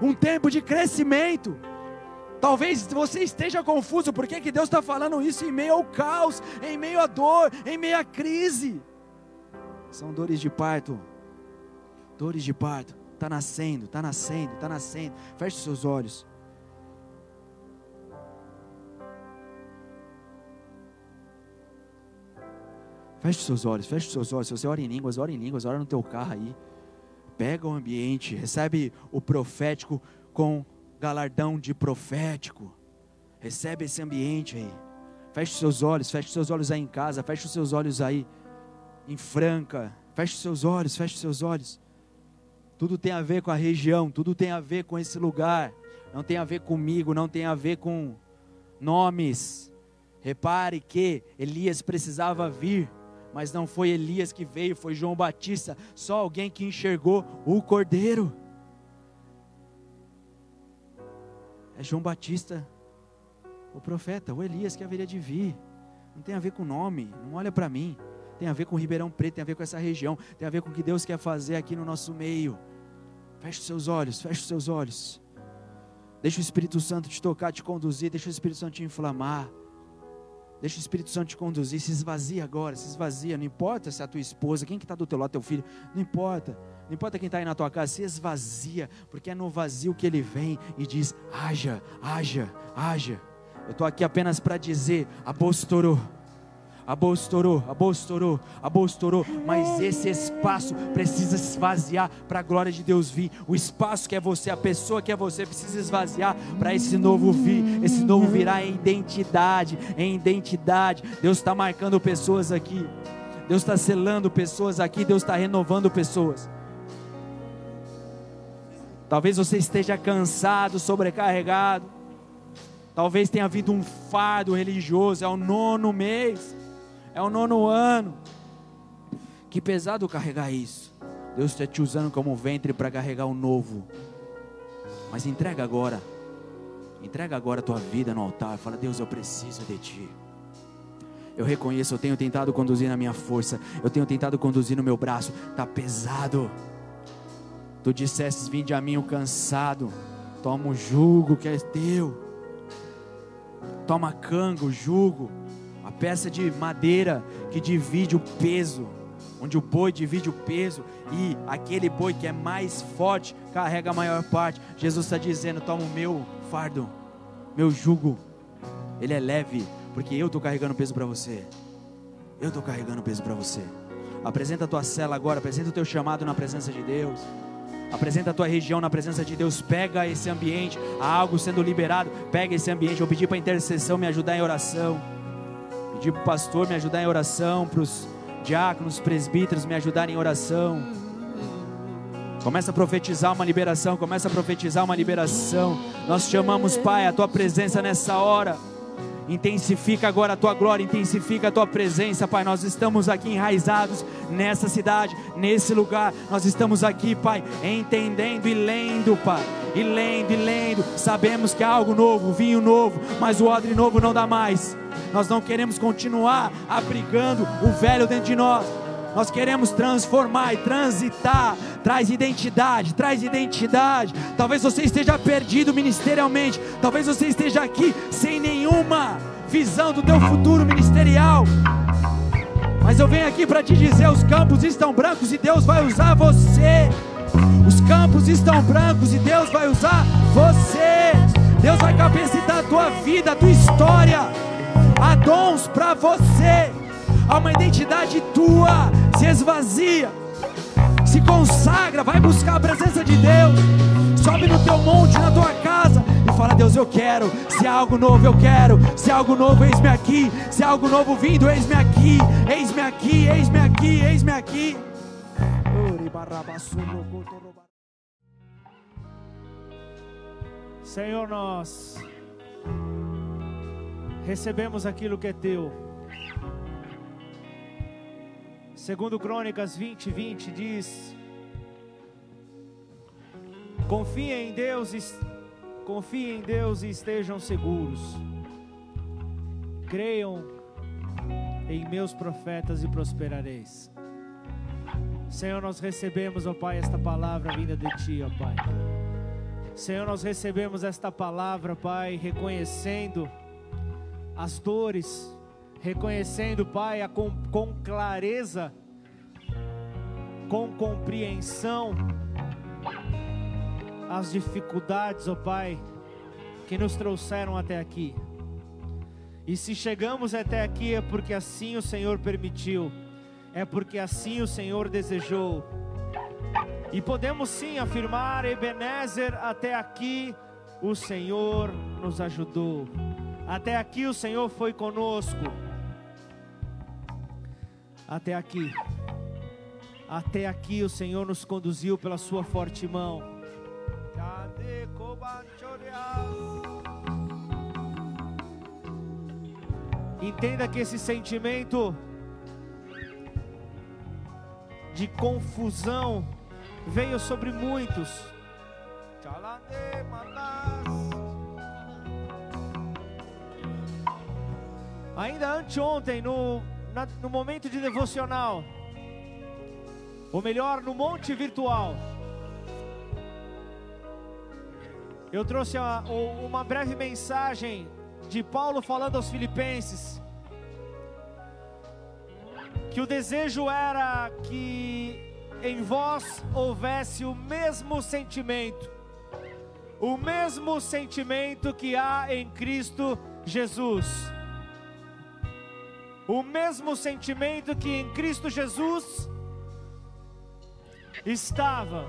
um tempo de crescimento. Talvez você esteja confuso, por que, Deus está falando isso em meio ao caos, em meio à dor, em meio à crise? São dores de parto, dores de parto. Está nascendo, está nascendo, está nascendo. Feche seus olhos. Feche seus olhos, feche seus olhos. Se você ora em línguas, ora em línguas, ora no teu carro aí pega o ambiente, recebe o profético com galardão de profético. Recebe esse ambiente aí. Feche os seus olhos, feche os seus olhos aí em casa, feche os seus olhos aí em Franca. Feche os seus olhos, feche os seus olhos. Tudo tem a ver com a região, tudo tem a ver com esse lugar. Não tem a ver comigo, não tem a ver com nomes. Repare que Elias precisava vir mas não foi Elias que veio, foi João Batista, só alguém que enxergou o Cordeiro. É João Batista, o profeta, o Elias que haveria de vir. Não tem a ver com o nome, não olha para mim. Tem a ver com Ribeirão Preto, tem a ver com essa região, tem a ver com o que Deus quer fazer aqui no nosso meio. Feche os seus olhos, feche os seus olhos. Deixa o Espírito Santo te tocar, te conduzir, deixa o Espírito Santo te inflamar. Deixa o Espírito Santo te conduzir. Se esvazia agora, se esvazia. Não importa se é a tua esposa, quem que está do teu lado, teu filho. Não importa. Não importa quem está aí na tua casa, se esvazia, porque é no vazio que ele vem e diz: haja, haja, haja. Eu estou aqui apenas para dizer: abostorou a bolsa estourou, a bolsa estourou, a bolsa estourou, mas esse espaço precisa esvaziar para a glória de Deus vir. O espaço que é você, a pessoa que é você, precisa esvaziar para esse novo vir. Esse novo virá em identidade, em identidade. Deus está marcando pessoas aqui, Deus está selando pessoas aqui, Deus está renovando pessoas. Talvez você esteja cansado, sobrecarregado. Talvez tenha havido um fardo religioso, é o nono mês. É o nono ano. Que pesado carregar isso. Deus está te usando como ventre para carregar o novo. Mas entrega agora. Entrega agora a tua vida no altar. Fala, Deus, eu preciso de ti. Eu reconheço, eu tenho tentado conduzir na minha força. Eu tenho tentado conduzir no meu braço. Está pesado. Tu dissestes, vinde a mim o cansado. Toma o jugo que é teu. Toma canga, o jugo peça de madeira que divide o peso, onde o boi divide o peso e aquele boi que é mais forte carrega a maior parte. Jesus está dizendo: toma o meu fardo, meu jugo, ele é leve, porque eu estou carregando peso para você. Eu estou carregando peso para você. Apresenta a tua cela agora, apresenta o teu chamado na presença de Deus. Apresenta a tua região na presença de Deus. Pega esse ambiente, há algo sendo liberado. Pega esse ambiente. Eu pedi para a intercessão me ajudar em oração pedir para o pastor me ajudar em oração, para os diáconos, presbíteros me ajudarem em oração. Começa a profetizar uma liberação, começa a profetizar uma liberação. Nós te amamos, Pai, a tua presença nessa hora. Intensifica agora a tua glória, intensifica a tua presença, Pai. Nós estamos aqui enraizados nessa cidade, nesse lugar. Nós estamos aqui, Pai, entendendo e lendo, Pai. E lendo e lendo. Sabemos que há algo novo, vinho novo, mas o odre novo não dá mais. Nós não queremos continuar abrigando o velho dentro de nós. Nós queremos transformar e transitar. Traz identidade, traz identidade. Talvez você esteja perdido ministerialmente. Talvez você esteja aqui sem nenhuma visão do teu futuro ministerial. Mas eu venho aqui para te dizer: os campos estão brancos e Deus vai usar você. Os campos estão brancos e Deus vai usar você. Deus vai capacitar a tua vida, a tua história. Há dons para você. Há uma identidade tua, se esvazia, se consagra, vai buscar a presença de Deus, sobe no teu monte, na tua casa e fala: Deus, eu quero, se há algo novo, eu quero, se há algo novo, eis-me aqui, se há algo novo vindo, eis-me aqui, eis-me aqui, eis-me aqui, eis-me aqui. Senhor, nós recebemos aquilo que é teu. Segundo Crônicas 20, 20 diz: Confiem em Deus, confiem em Deus e estejam seguros. Creiam em meus profetas e prosperareis. Senhor, nós recebemos, ó Pai, esta palavra vinda de Ti, ó Pai. Senhor, nós recebemos esta palavra, Pai, reconhecendo as dores, reconhecendo, Pai, a, com, com clareza, com compreensão, as dificuldades, ó Pai, que nos trouxeram até aqui. E se chegamos até aqui é porque assim o Senhor permitiu, é porque assim o Senhor desejou. E podemos sim afirmar, Ebenezer, até aqui o Senhor nos ajudou, até aqui o Senhor foi conosco até aqui. Até aqui o Senhor nos conduziu pela sua forte mão. Entenda que esse sentimento de confusão veio sobre muitos. Ainda anteontem, no na, no momento de devocional, ou melhor, no monte virtual, eu trouxe uma, uma breve mensagem de Paulo falando aos Filipenses, que o desejo era que em vós houvesse o mesmo sentimento, o mesmo sentimento que há em Cristo Jesus o mesmo sentimento que em Cristo Jesus estava,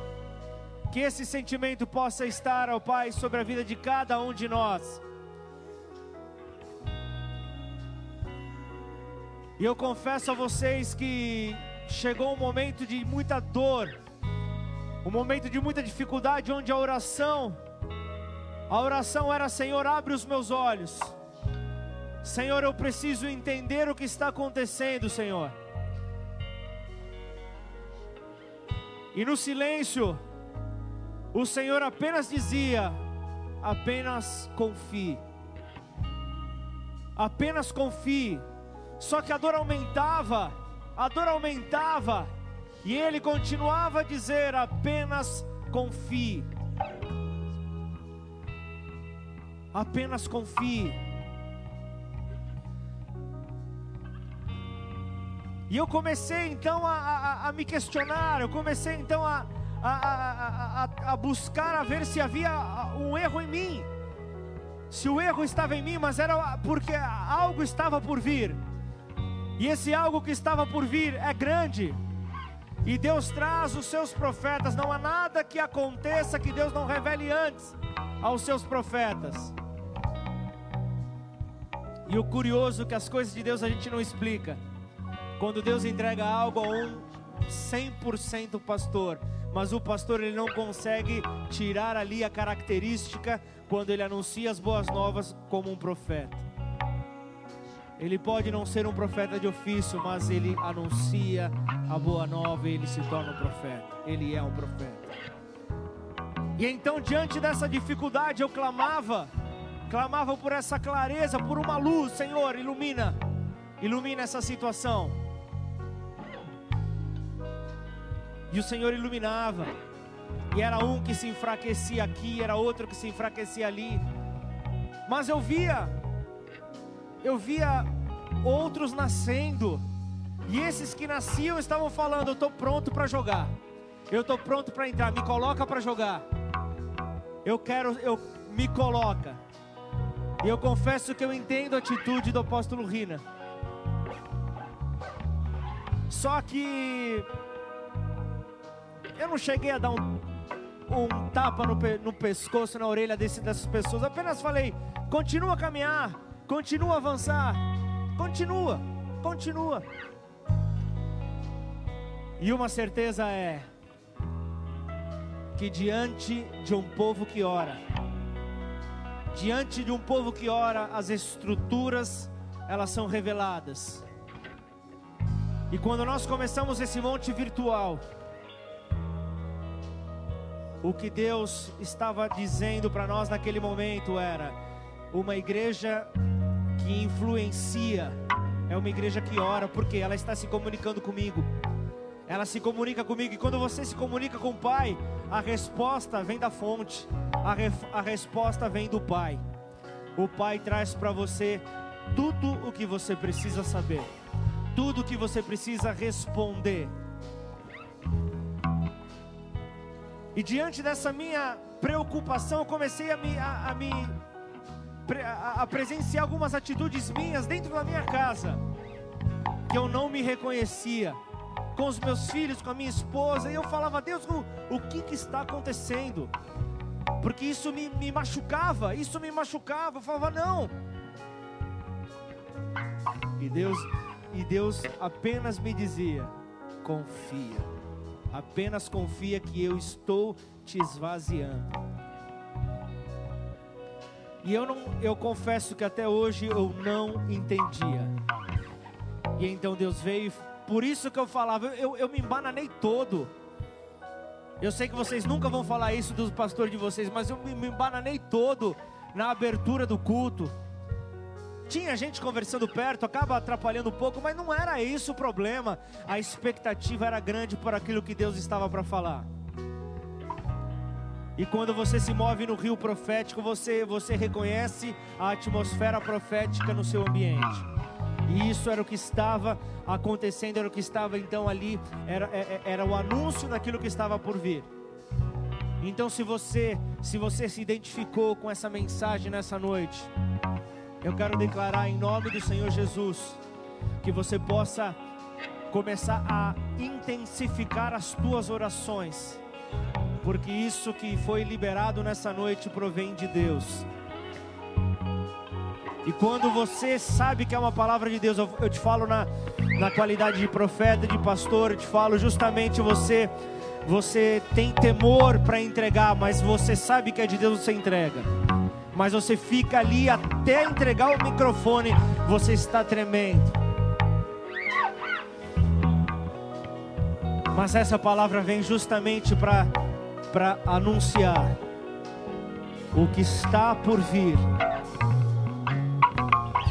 que esse sentimento possa estar, ó Pai, sobre a vida de cada um de nós. E eu confesso a vocês que chegou um momento de muita dor, um momento de muita dificuldade, onde a oração, a oração era: Senhor, abre os meus olhos. Senhor, eu preciso entender o que está acontecendo, Senhor. E no silêncio, o Senhor apenas dizia: apenas confie. Apenas confie. Só que a dor aumentava, a dor aumentava, e ele continuava a dizer: apenas confie. Apenas confie. E eu comecei então a, a, a me questionar, eu comecei então a, a, buscar a ver se havia um erro em mim, se o erro estava em mim, mas era porque algo estava por vir, e esse algo que estava por vir é grande, e Deus traz os seus profetas, não há nada que aconteça que Deus não revele antes aos seus profetas. E o curioso é que as coisas de Deus a gente não explica. Quando Deus entrega algo a um 100% pastor, mas o pastor ele não consegue tirar ali a característica quando ele anuncia as boas novas como um profeta. Ele pode não ser um profeta de ofício, mas ele anuncia a boa nova e ele se torna um profeta. Ele é um profeta. E então, diante dessa dificuldade, eu clamava, clamava por essa clareza, por uma luz, Senhor, ilumina, ilumina essa situação. E o Senhor iluminava. E era um que se enfraquecia aqui, era outro que se enfraquecia ali. Mas eu via, eu via outros nascendo. E esses que nasciam estavam falando: Eu estou pronto para jogar. Eu estou pronto para entrar. Me coloca para jogar. Eu quero, eu me coloca. E eu confesso que eu entendo a atitude do apóstolo Rina. Só que eu não cheguei a dar um, um tapa no, no, pescoço, na orelha desse, dessas pessoas. Apenas falei: continua a caminhar, continua a avançar, continua, continua. E uma certeza é que diante de um povo que ora, diante de um povo que ora, as estruturas elas são reveladas. E quando nós começamos esse monte virtual, o que Deus estava dizendo para nós naquele momento era: uma igreja que influencia, é uma igreja que ora, porque ela está se comunicando comigo. Ela se comunica comigo, e quando você se comunica com o Pai, a resposta vem da fonte, a, re, a resposta vem do Pai. O Pai traz para você tudo o que você precisa saber, tudo o que você precisa responder. E diante dessa minha preocupação, eu comecei a me, a, a me a, presenciar algumas atitudes minhas dentro da minha casa que eu não me reconhecia com os meus filhos, com a minha esposa, e eu falava, Deus, o, o que, que está acontecendo? Porque isso me, me machucava, isso me machucava, eu falava, não. E Deus, e Deus apenas me dizia, confia. Apenas confia que eu estou te esvaziando. E eu não, eu confesso que até hoje eu não entendia. E então Deus veio, por isso que eu falava, eu, eu me embananei todo. Eu sei que vocês nunca vão falar isso dos pastores de vocês, mas eu me, me embananei todo na abertura do culto. Tinha gente conversando perto, acaba atrapalhando um pouco, mas não era isso o problema. A expectativa era grande por aquilo que Deus estava para falar. E quando você se move no rio profético, você, você reconhece a atmosfera profética no seu ambiente. E isso era o que estava acontecendo, era o que estava então ali, era, é, é, era o anúncio daquilo que estava por vir. Então, se você, se você se identificou com essa mensagem nessa noite, eu quero declarar em nome do Senhor Jesus que você possa começar a intensificar as tuas orações, porque isso que foi liberado nessa noite provém de Deus. E quando você sabe que é uma palavra de Deus, eu te falo na, na qualidade de profeta, de pastor, eu te falo justamente você você tem temor para entregar, mas você sabe que é de Deus, você entrega mas você fica ali até entregar o microfone, você está tremendo. Mas essa palavra vem justamente para para anunciar o que está por vir.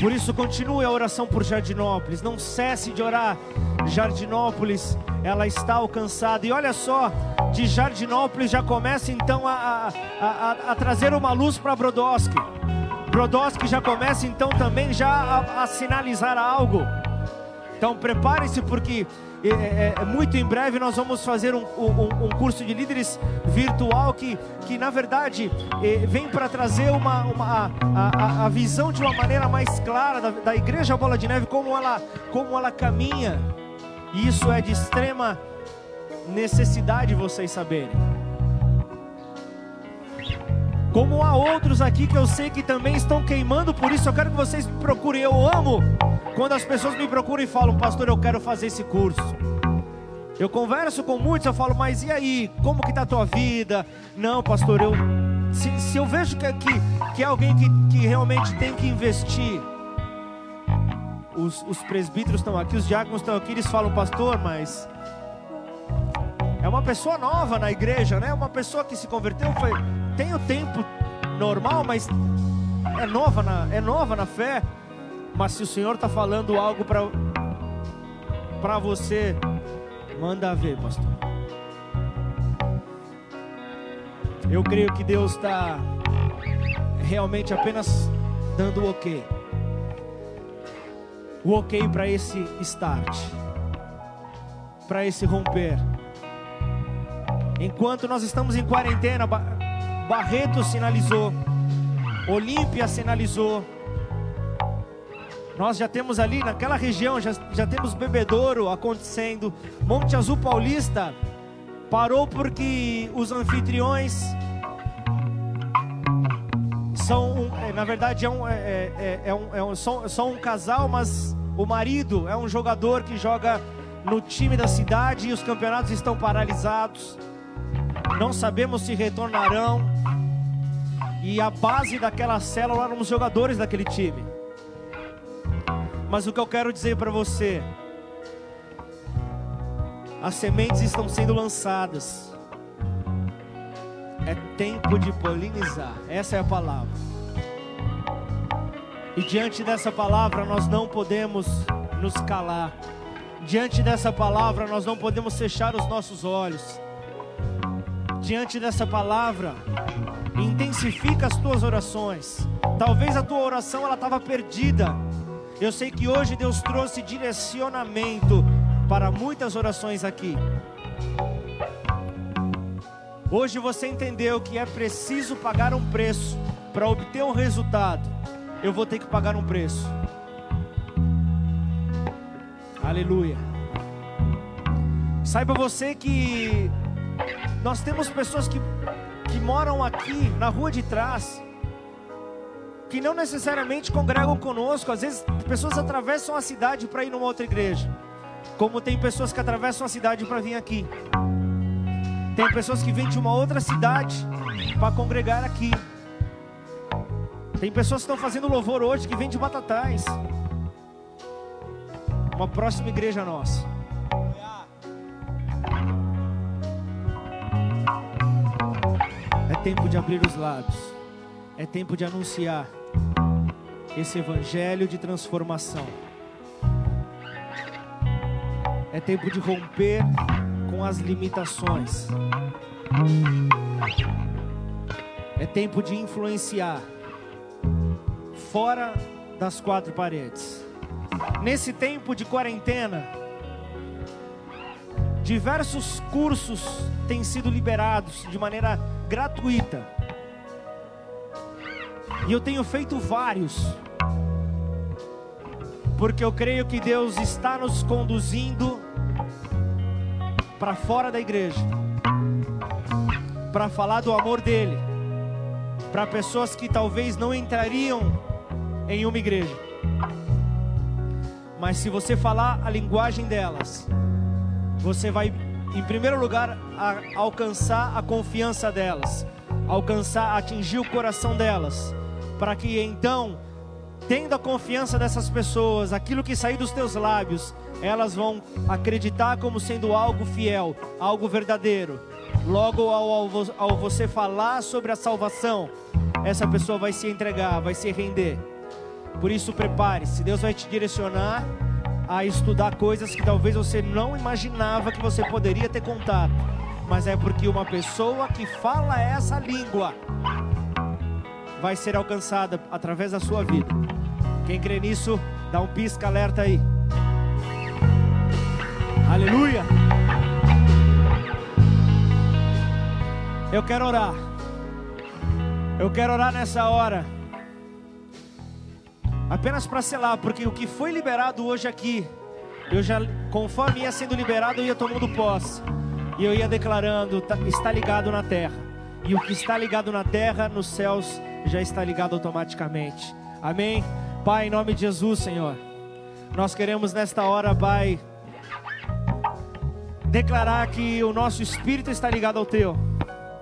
Por isso continue a oração por Jardinópolis, não cesse de orar. Jardinópolis, ela está alcançada. E olha só, de Jardinópolis já começa então a, a, a, a trazer uma luz para Brodowski. Brodowski já começa então também já a, sinalizar algo. Então prepare-se porque é, é, é, muito em breve nós vamos fazer um, um, um, curso de líderes virtual que, que na verdade é, vem para trazer uma, uma a, a, a, visão de uma maneira mais clara da, da igreja Bola de Neve, como ela, como ela caminha. E isso é de extrema necessidade vocês saberem. Como há outros aqui que eu sei que também estão queimando por isso, eu quero que vocês procurem. Eu amo quando as pessoas me procuram e falam, pastor, eu quero fazer esse curso. Eu converso com muitos, eu falo, mas e aí, como que tá a tua vida? Não, pastor, eu se, se eu vejo que, que, que é alguém que, que realmente tem que investir, os, os presbíteros estão aqui, os diáconos estão aqui, eles falam, pastor, mas é uma pessoa nova na igreja, né? Uma pessoa que se converteu, foi, tem o tempo normal, mas é nova na, é nova na fé. Mas se o Senhor está falando algo para você, manda ver, pastor. Eu creio que Deus está realmente apenas dando o ok. O ok para esse start, para esse romper. Enquanto nós estamos em quarentena, Barreto sinalizou, Olímpia sinalizou, nós já temos ali naquela região, já, já temos bebedouro acontecendo. Monte Azul Paulista parou porque os anfitriões são, um, é, na verdade, é um, é, é, é um, é um, são, são um casal, mas o marido é um jogador que joga no time da cidade e os campeonatos estão paralisados. Não sabemos se retornarão. E a base daquela célula eram os jogadores daquele time. Mas o que eu quero dizer para você, as sementes estão sendo lançadas. É tempo de polinizar. Essa é a palavra. E diante dessa palavra nós não podemos nos calar. Diante dessa palavra nós não podemos fechar os nossos olhos. Diante dessa palavra, intensifica as tuas orações. Talvez a tua oração ela estava perdida eu sei que hoje Deus trouxe direcionamento para muitas orações aqui. Hoje você entendeu que é preciso pagar um preço para obter um resultado. Eu vou ter que pagar um preço. Aleluia. Saiba você que nós temos pessoas que, que moram aqui na rua de trás que não necessariamente congregam conosco. Às vezes, pessoas atravessam a cidade para ir numa outra igreja, como tem pessoas que atravessam a cidade para vir aqui. Tem pessoas que vêm de uma outra cidade para congregar aqui. Tem pessoas que estão fazendo louvor hoje que vêm de Batatais. Uma próxima igreja nossa. É tempo de abrir os lábios. É tempo de anunciar esse evangelho de transformação. É tempo de romper com as limitações. É tempo de influenciar fora das quatro paredes. Nesse tempo de quarentena, diversos cursos têm sido liberados de maneira gratuita e eu tenho feito vários. Porque eu creio que Deus está nos conduzindo para fora da igreja. Para falar do amor dele. Para pessoas que talvez não entrariam em uma igreja. Mas se você falar a linguagem delas, você vai, em primeiro lugar, a, alcançar a confiança delas, alcançar, atingir o coração delas para que então, tendo a confiança dessas pessoas, aquilo que sair dos teus lábios, elas vão acreditar como sendo algo fiel, algo verdadeiro. Logo, ao, ao, você falar sobre a salvação, essa pessoa vai se entregar, vai se render. Por isso, prepare-se, Deus vai te direcionar a estudar coisas que talvez você não imaginava que você poderia ter contato, mas é porque uma pessoa que fala essa língua vai ser alcançada através da sua vida. Quem crê nisso, dá um pisca alerta aí. Aleluia. Eu quero orar. Eu quero orar nessa hora. Apenas para selar, porque o que foi liberado hoje aqui, eu já, conforme ia sendo liberado, eu ia tomando posse. E eu ia declarando, tá, está ligado na terra. E o que está ligado na terra, nos céus, já está ligado automaticamente. Amém? Pai, em nome de Jesus, Senhor. Nós queremos nesta hora, Pai, declarar que o nosso espírito está ligado ao teu.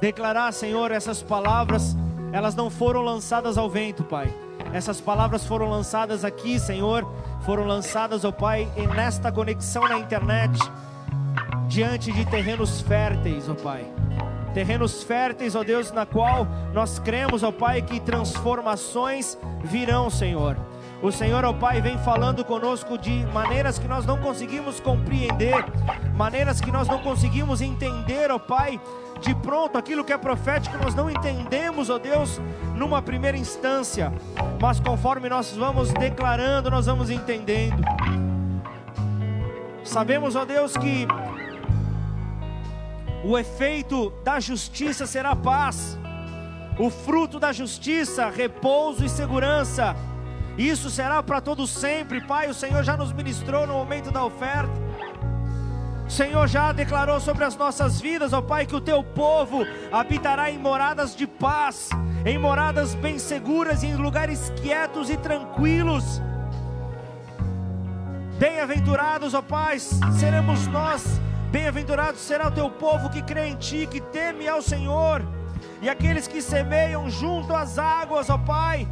Declarar, Senhor, essas palavras, elas não foram lançadas ao vento, Pai. Essas palavras foram lançadas aqui, Senhor, foram lançadas, ó oh Pai, nesta conexão na internet, diante de terrenos férteis, ó Pai. Terrenos férteis, ó Deus, na qual nós cremos, ó Pai, que transformações virão, Senhor. O Senhor, ó Pai, vem falando conosco de maneiras que nós não conseguimos compreender, maneiras que nós não conseguimos entender, ó Pai, de pronto aquilo que é profético nós não entendemos, ó Deus, numa primeira instância, mas conforme nós vamos declarando, nós vamos entendendo. Sabemos, ó Deus, que o efeito da justiça será paz, o fruto da justiça, repouso e segurança isso será para todos sempre, Pai. O Senhor já nos ministrou no momento da oferta. O Senhor já declarou sobre as nossas vidas, ó Pai, que o teu povo habitará em moradas de paz, em moradas bem seguras, em lugares quietos e tranquilos. Bem-aventurados, ó Pai, seremos nós. Bem-aventurados será o teu povo que crê em Ti, que teme ao Senhor, e aqueles que semeiam junto às águas, ó Pai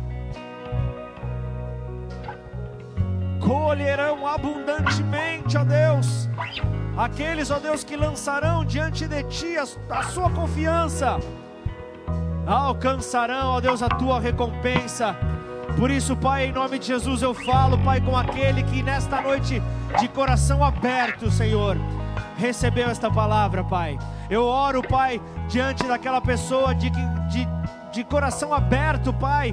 colherão abundantemente, ó Deus. Aqueles, ó Deus, que lançarão diante de ti a, a sua confiança, alcançarão, ó Deus, a tua recompensa. Por isso, Pai, em nome de Jesus, eu falo, Pai, com aquele que nesta noite, de coração aberto, Senhor, recebeu esta palavra, Pai. Eu oro, Pai, diante daquela pessoa de, de, de coração aberto, Pai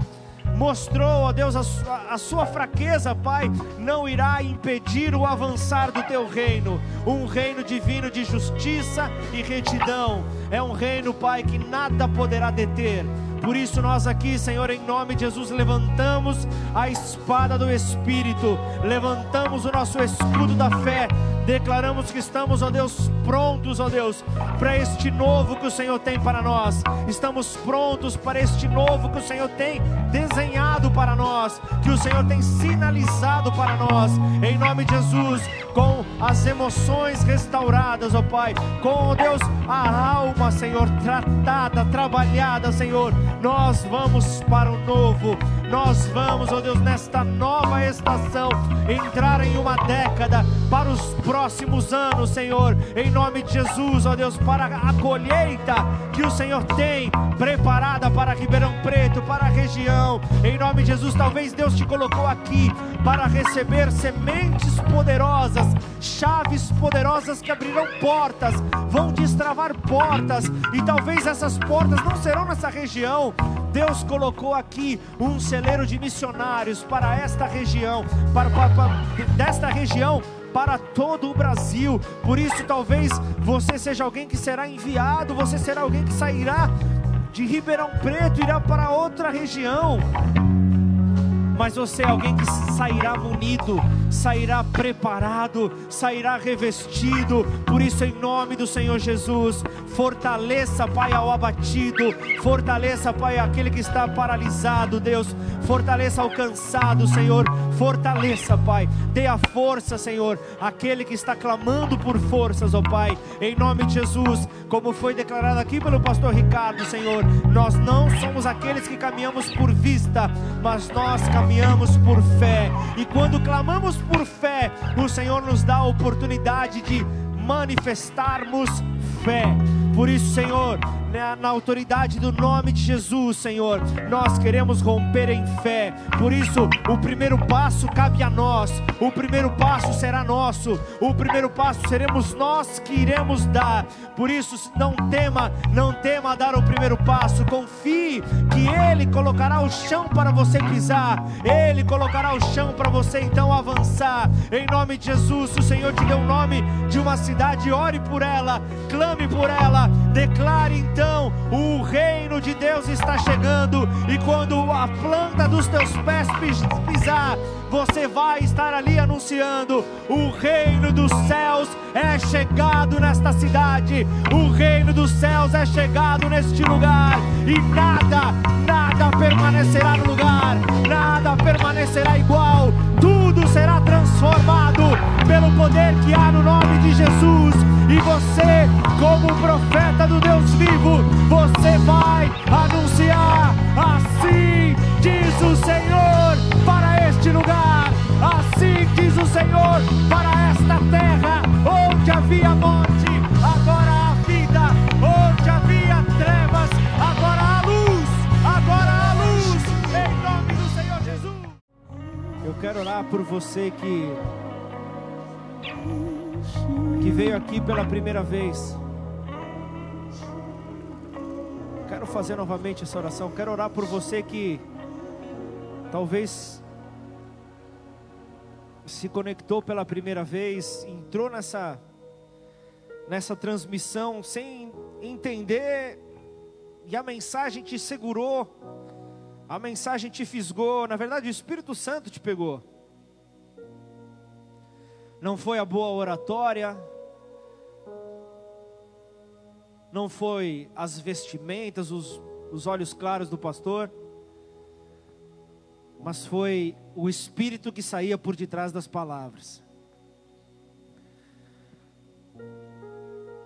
mostrou, ó Deus, a sua, a sua fraqueza, Pai, não irá impedir o avançar do teu reino, um reino divino de justiça e retidão. É um reino, Pai, que nada poderá deter. Por isso, nós aqui, Senhor, em nome de Jesus, levantamos a espada do Espírito, levantamos o nosso escudo da fé, declaramos que estamos, ó Deus, prontos, ó Deus, para este novo que o Senhor tem para nós. Estamos prontos para este novo que o Senhor tem desenhado para nós, que o Senhor tem sinalizado para nós. Em nome de Jesus, com as emoções restauradas, ó Pai, com, ó Deus, a alma, Senhor, tratada, trabalhada, Senhor nós vamos para o novo, nós vamos, ó oh Deus, nesta nova estação, entrar em uma década para os próximos anos, Senhor, em nome de Jesus, ó Deus, para a colheita que o Senhor tem preparada para Ribeirão Preto, para a região, em nome de Jesus, talvez Deus te colocou aqui para receber sementes poderosas, chaves poderosas que abrirão portas, vão destravar portas, e talvez essas portas não serão nessa região, Deus colocou aqui um celeiro de missionários para esta região, para, para, para desta região para todo o Brasil. Por isso, talvez você seja alguém que será enviado, você será alguém que sairá de Ribeirão Preto, irá para outra região mas você é alguém que sairá munido, sairá preparado, sairá revestido. Por isso, em nome do Senhor Jesus, fortaleça, Pai, ao abatido, fortaleça, Pai, aquele que está paralisado, Deus, fortaleça ao cansado, Senhor, fortaleça, Pai, dê a força, Senhor, aquele que está clamando por forças, ó Pai, em nome de Jesus, como foi declarado aqui pelo pastor Ricardo, Senhor, nós não somos aqueles que caminhamos por vista, mas nós caminhamos por fé. E quando clamamos por fé, o Senhor nos dá a oportunidade de manifestarmos fé. Por isso, Senhor, na, na, autoridade do nome de Jesus, Senhor, nós queremos romper em fé. Por isso, o primeiro passo cabe a nós, o primeiro passo será nosso, o primeiro passo seremos nós que iremos dar. Por isso, não tema, não tema dar o primeiro passo, confie que Ele colocará o chão para você pisar, Ele colocará o chão para você então avançar. Em nome de Jesus, o Senhor te deu o nome de uma cidade, ore por ela, clame por ela, declare então o reino de Deus está chegando, e quando a planta dos teus pés pisar, você vai estar ali anunciando: o reino dos céus é chegado nesta cidade, o reino dos céus é chegado neste lugar, e nada, nada permanecerá no lugar, nada permanecerá igual, tudo será transformado pelo poder que há no nome de Jesus E você, como profeta do Deus vivo, você vai anunciar: assim diz o Senhor para este lugar, assim diz o Senhor para esta terra, onde havia morte, agora há vida, onde havia trevas, agora há luz, agora há luz, em nome do Senhor Jesus. Eu quero orar por você que que veio aqui pela primeira vez. Quero fazer novamente essa oração. Quero orar por você que talvez se conectou pela primeira vez, entrou nessa nessa transmissão sem entender e a mensagem te segurou. A mensagem te fisgou, na verdade o Espírito Santo te pegou. Não foi a boa oratória, não foi as vestimentas, os, os olhos claros do pastor, mas foi o Espírito que saía por detrás das palavras.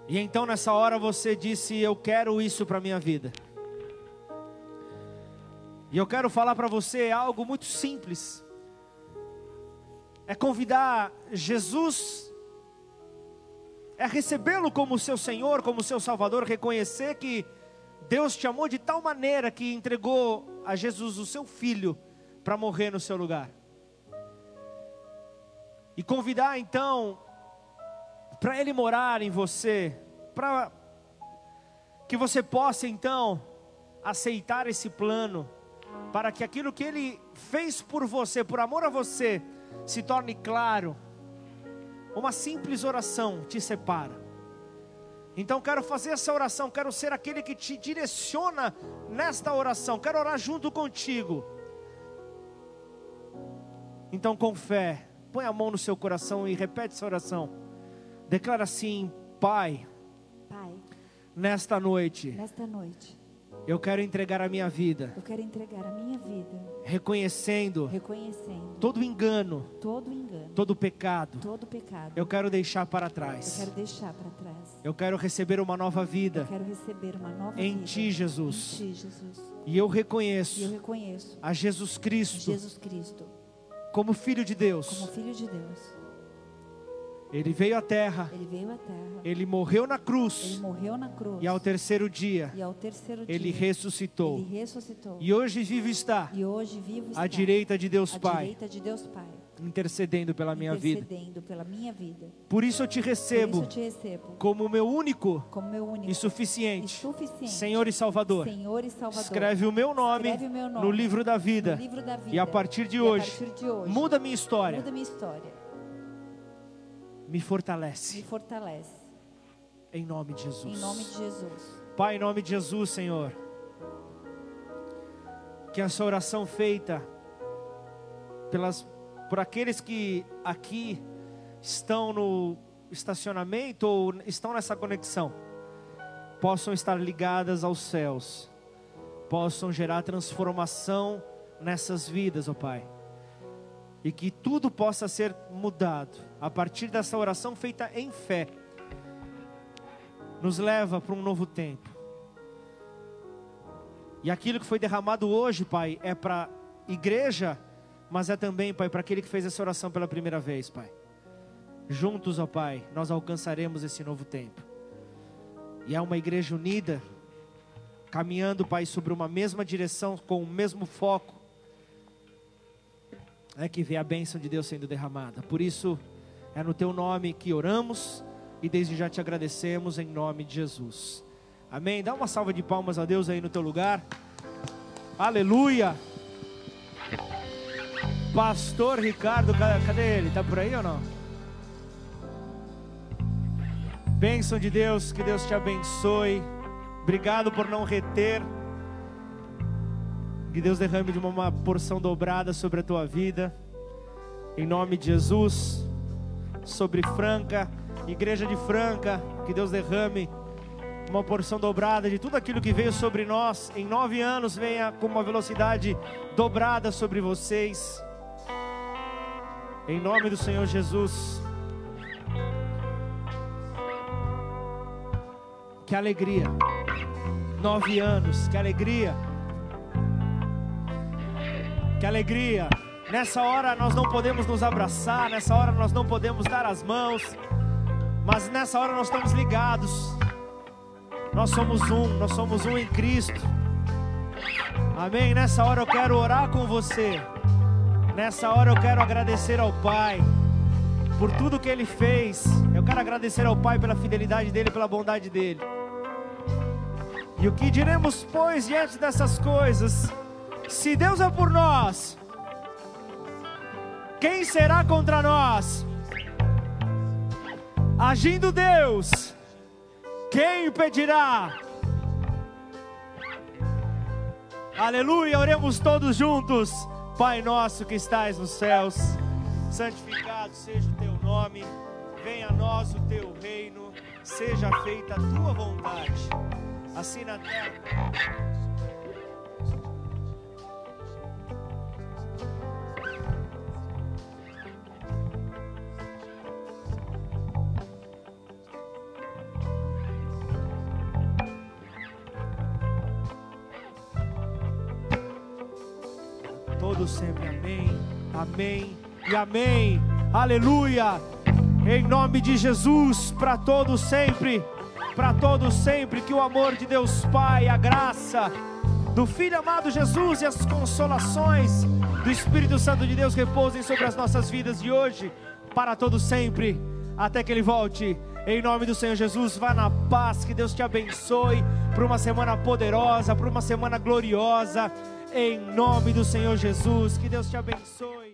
E então nessa hora você disse: Eu quero isso para a minha vida. E eu quero falar para você algo muito simples. É convidar Jesus é recebê-lo como seu Senhor, como seu Salvador, reconhecer que Deus te amou de tal maneira que entregou a Jesus o seu filho para morrer no seu lugar. E convidar então para ele morar em você, para que você possa então aceitar esse plano, para que aquilo que ele fez por você, por amor a você, se torne claro uma simples oração te separa. Então quero fazer essa oração, quero ser aquele que te direciona nesta oração, quero orar junto contigo. Então com fé, põe a mão no seu coração e repete essa oração. Declara assim: Pai, Pai, nesta noite, nesta noite, eu quero entregar a minha vida, eu quero entregar a minha vida, reconhecendo reconhecendo todo engano, todo engano, todo pecado. todo pecado. Eu quero deixar para Eu trás. quero deixar para trás. Eu quero receber uma nova Eu vida quero receber uma nova em vida. Ti, Jesus. Em ti, Jesus. E eu E eu reconheço reconheço a Jesus Cristo Jesus Cristo como Filho de Deus. como Filho de Deus. Ele veio à terra, Ele veio à terra. ele morreu na Ele cruz morreu na cruz. e ao terceiro dia E ao terceiro dia ele ressuscitou. ele ressuscitou. E hoje vivo está E hoje vivo está à direita de Deus à Pai, direita de Deus Pai, intercedendo pela minha vida. intercedendo pela minha vida. Por isso eu te Por isso recebo eu te recebo como meu único como meu único e suficiente e suficiente Senhor e Salvador. Senhor e Salvador. Escreve o meu nome o meu nome no livro da no vida. livro da vida. E a partir de E a hoje, partir de hoje, muda minha história, muda minha história. Me Me fortalece. fortalece. Em nome de Jesus. Em nome de Jesus. Pai, em nome de Jesus, Senhor. Que essa oração feita pelas, por aqueles que aqui estão no estacionamento ou estão nessa conexão, possam estar ligadas aos céus, possam gerar transformação nessas vidas, ó Pai. E que tudo possa ser mudado a partir dessa oração feita em fé. Nos leva para um novo tempo. E aquilo que foi derramado hoje, Pai, é para igreja, mas é também, Pai, para aquele que fez essa oração pela primeira vez, Pai. Juntos, ó Pai, nós alcançaremos esse novo tempo. E é uma igreja unida, caminhando, Pai, sobre uma mesma direção, com o mesmo foco. É que vê a bênção de Deus sendo derramada. Por isso, é no Teu nome que oramos e desde já te agradecemos em nome de Jesus. Amém. Dá uma salva de palmas a Deus aí no teu lugar. Aleluia. Pastor Ricardo, ca- cadê ele? Tá por aí ou não? Bênção de Deus, que Deus te abençoe. Obrigado por não reter. Que Deus derrame de uma porção dobrada sobre a tua vida. Em nome de Jesus. Sobre Franca, igreja de Franca, que Deus derrame uma porção dobrada de tudo aquilo que veio sobre nós em nove anos, venha com uma velocidade dobrada sobre vocês. Em nome do Senhor Jesus. Que alegria. Nove anos, que alegria. Que alegria. Nessa hora nós não podemos nos abraçar, nessa hora nós não podemos dar as mãos, mas nessa hora nós estamos ligados. Nós somos um, nós somos um em Cristo. Amém. Nessa hora eu quero orar com você. Nessa hora eu quero agradecer ao Pai por tudo que Ele fez. Eu quero agradecer ao Pai pela fidelidade dele, pela bondade dele. E o que diremos, pois, diante dessas coisas? Se Deus é por nós, quem será contra nós? Agindo Deus, quem impedirá? Aleluia, oremos todos juntos. Pai nosso que estais nos céus, santificado seja o teu nome, venha a nós o teu reino, seja feita a tua vontade, assim na terra. Todos sempre amém, amém e amém. Aleluia. Em nome de Jesus, para todos sempre, para todos sempre, que o amor de Deus Pai, a graça do Filho amado Jesus e as consolações do Espírito Santo de Deus repousem sobre as nossas vidas de hoje, para todos sempre, até que Ele volte. Em nome do Senhor Jesus, vá na paz, que Deus te abençoe para uma semana poderosa, para uma semana gloriosa. Em nome do Senhor Jesus, que Deus te abençoe.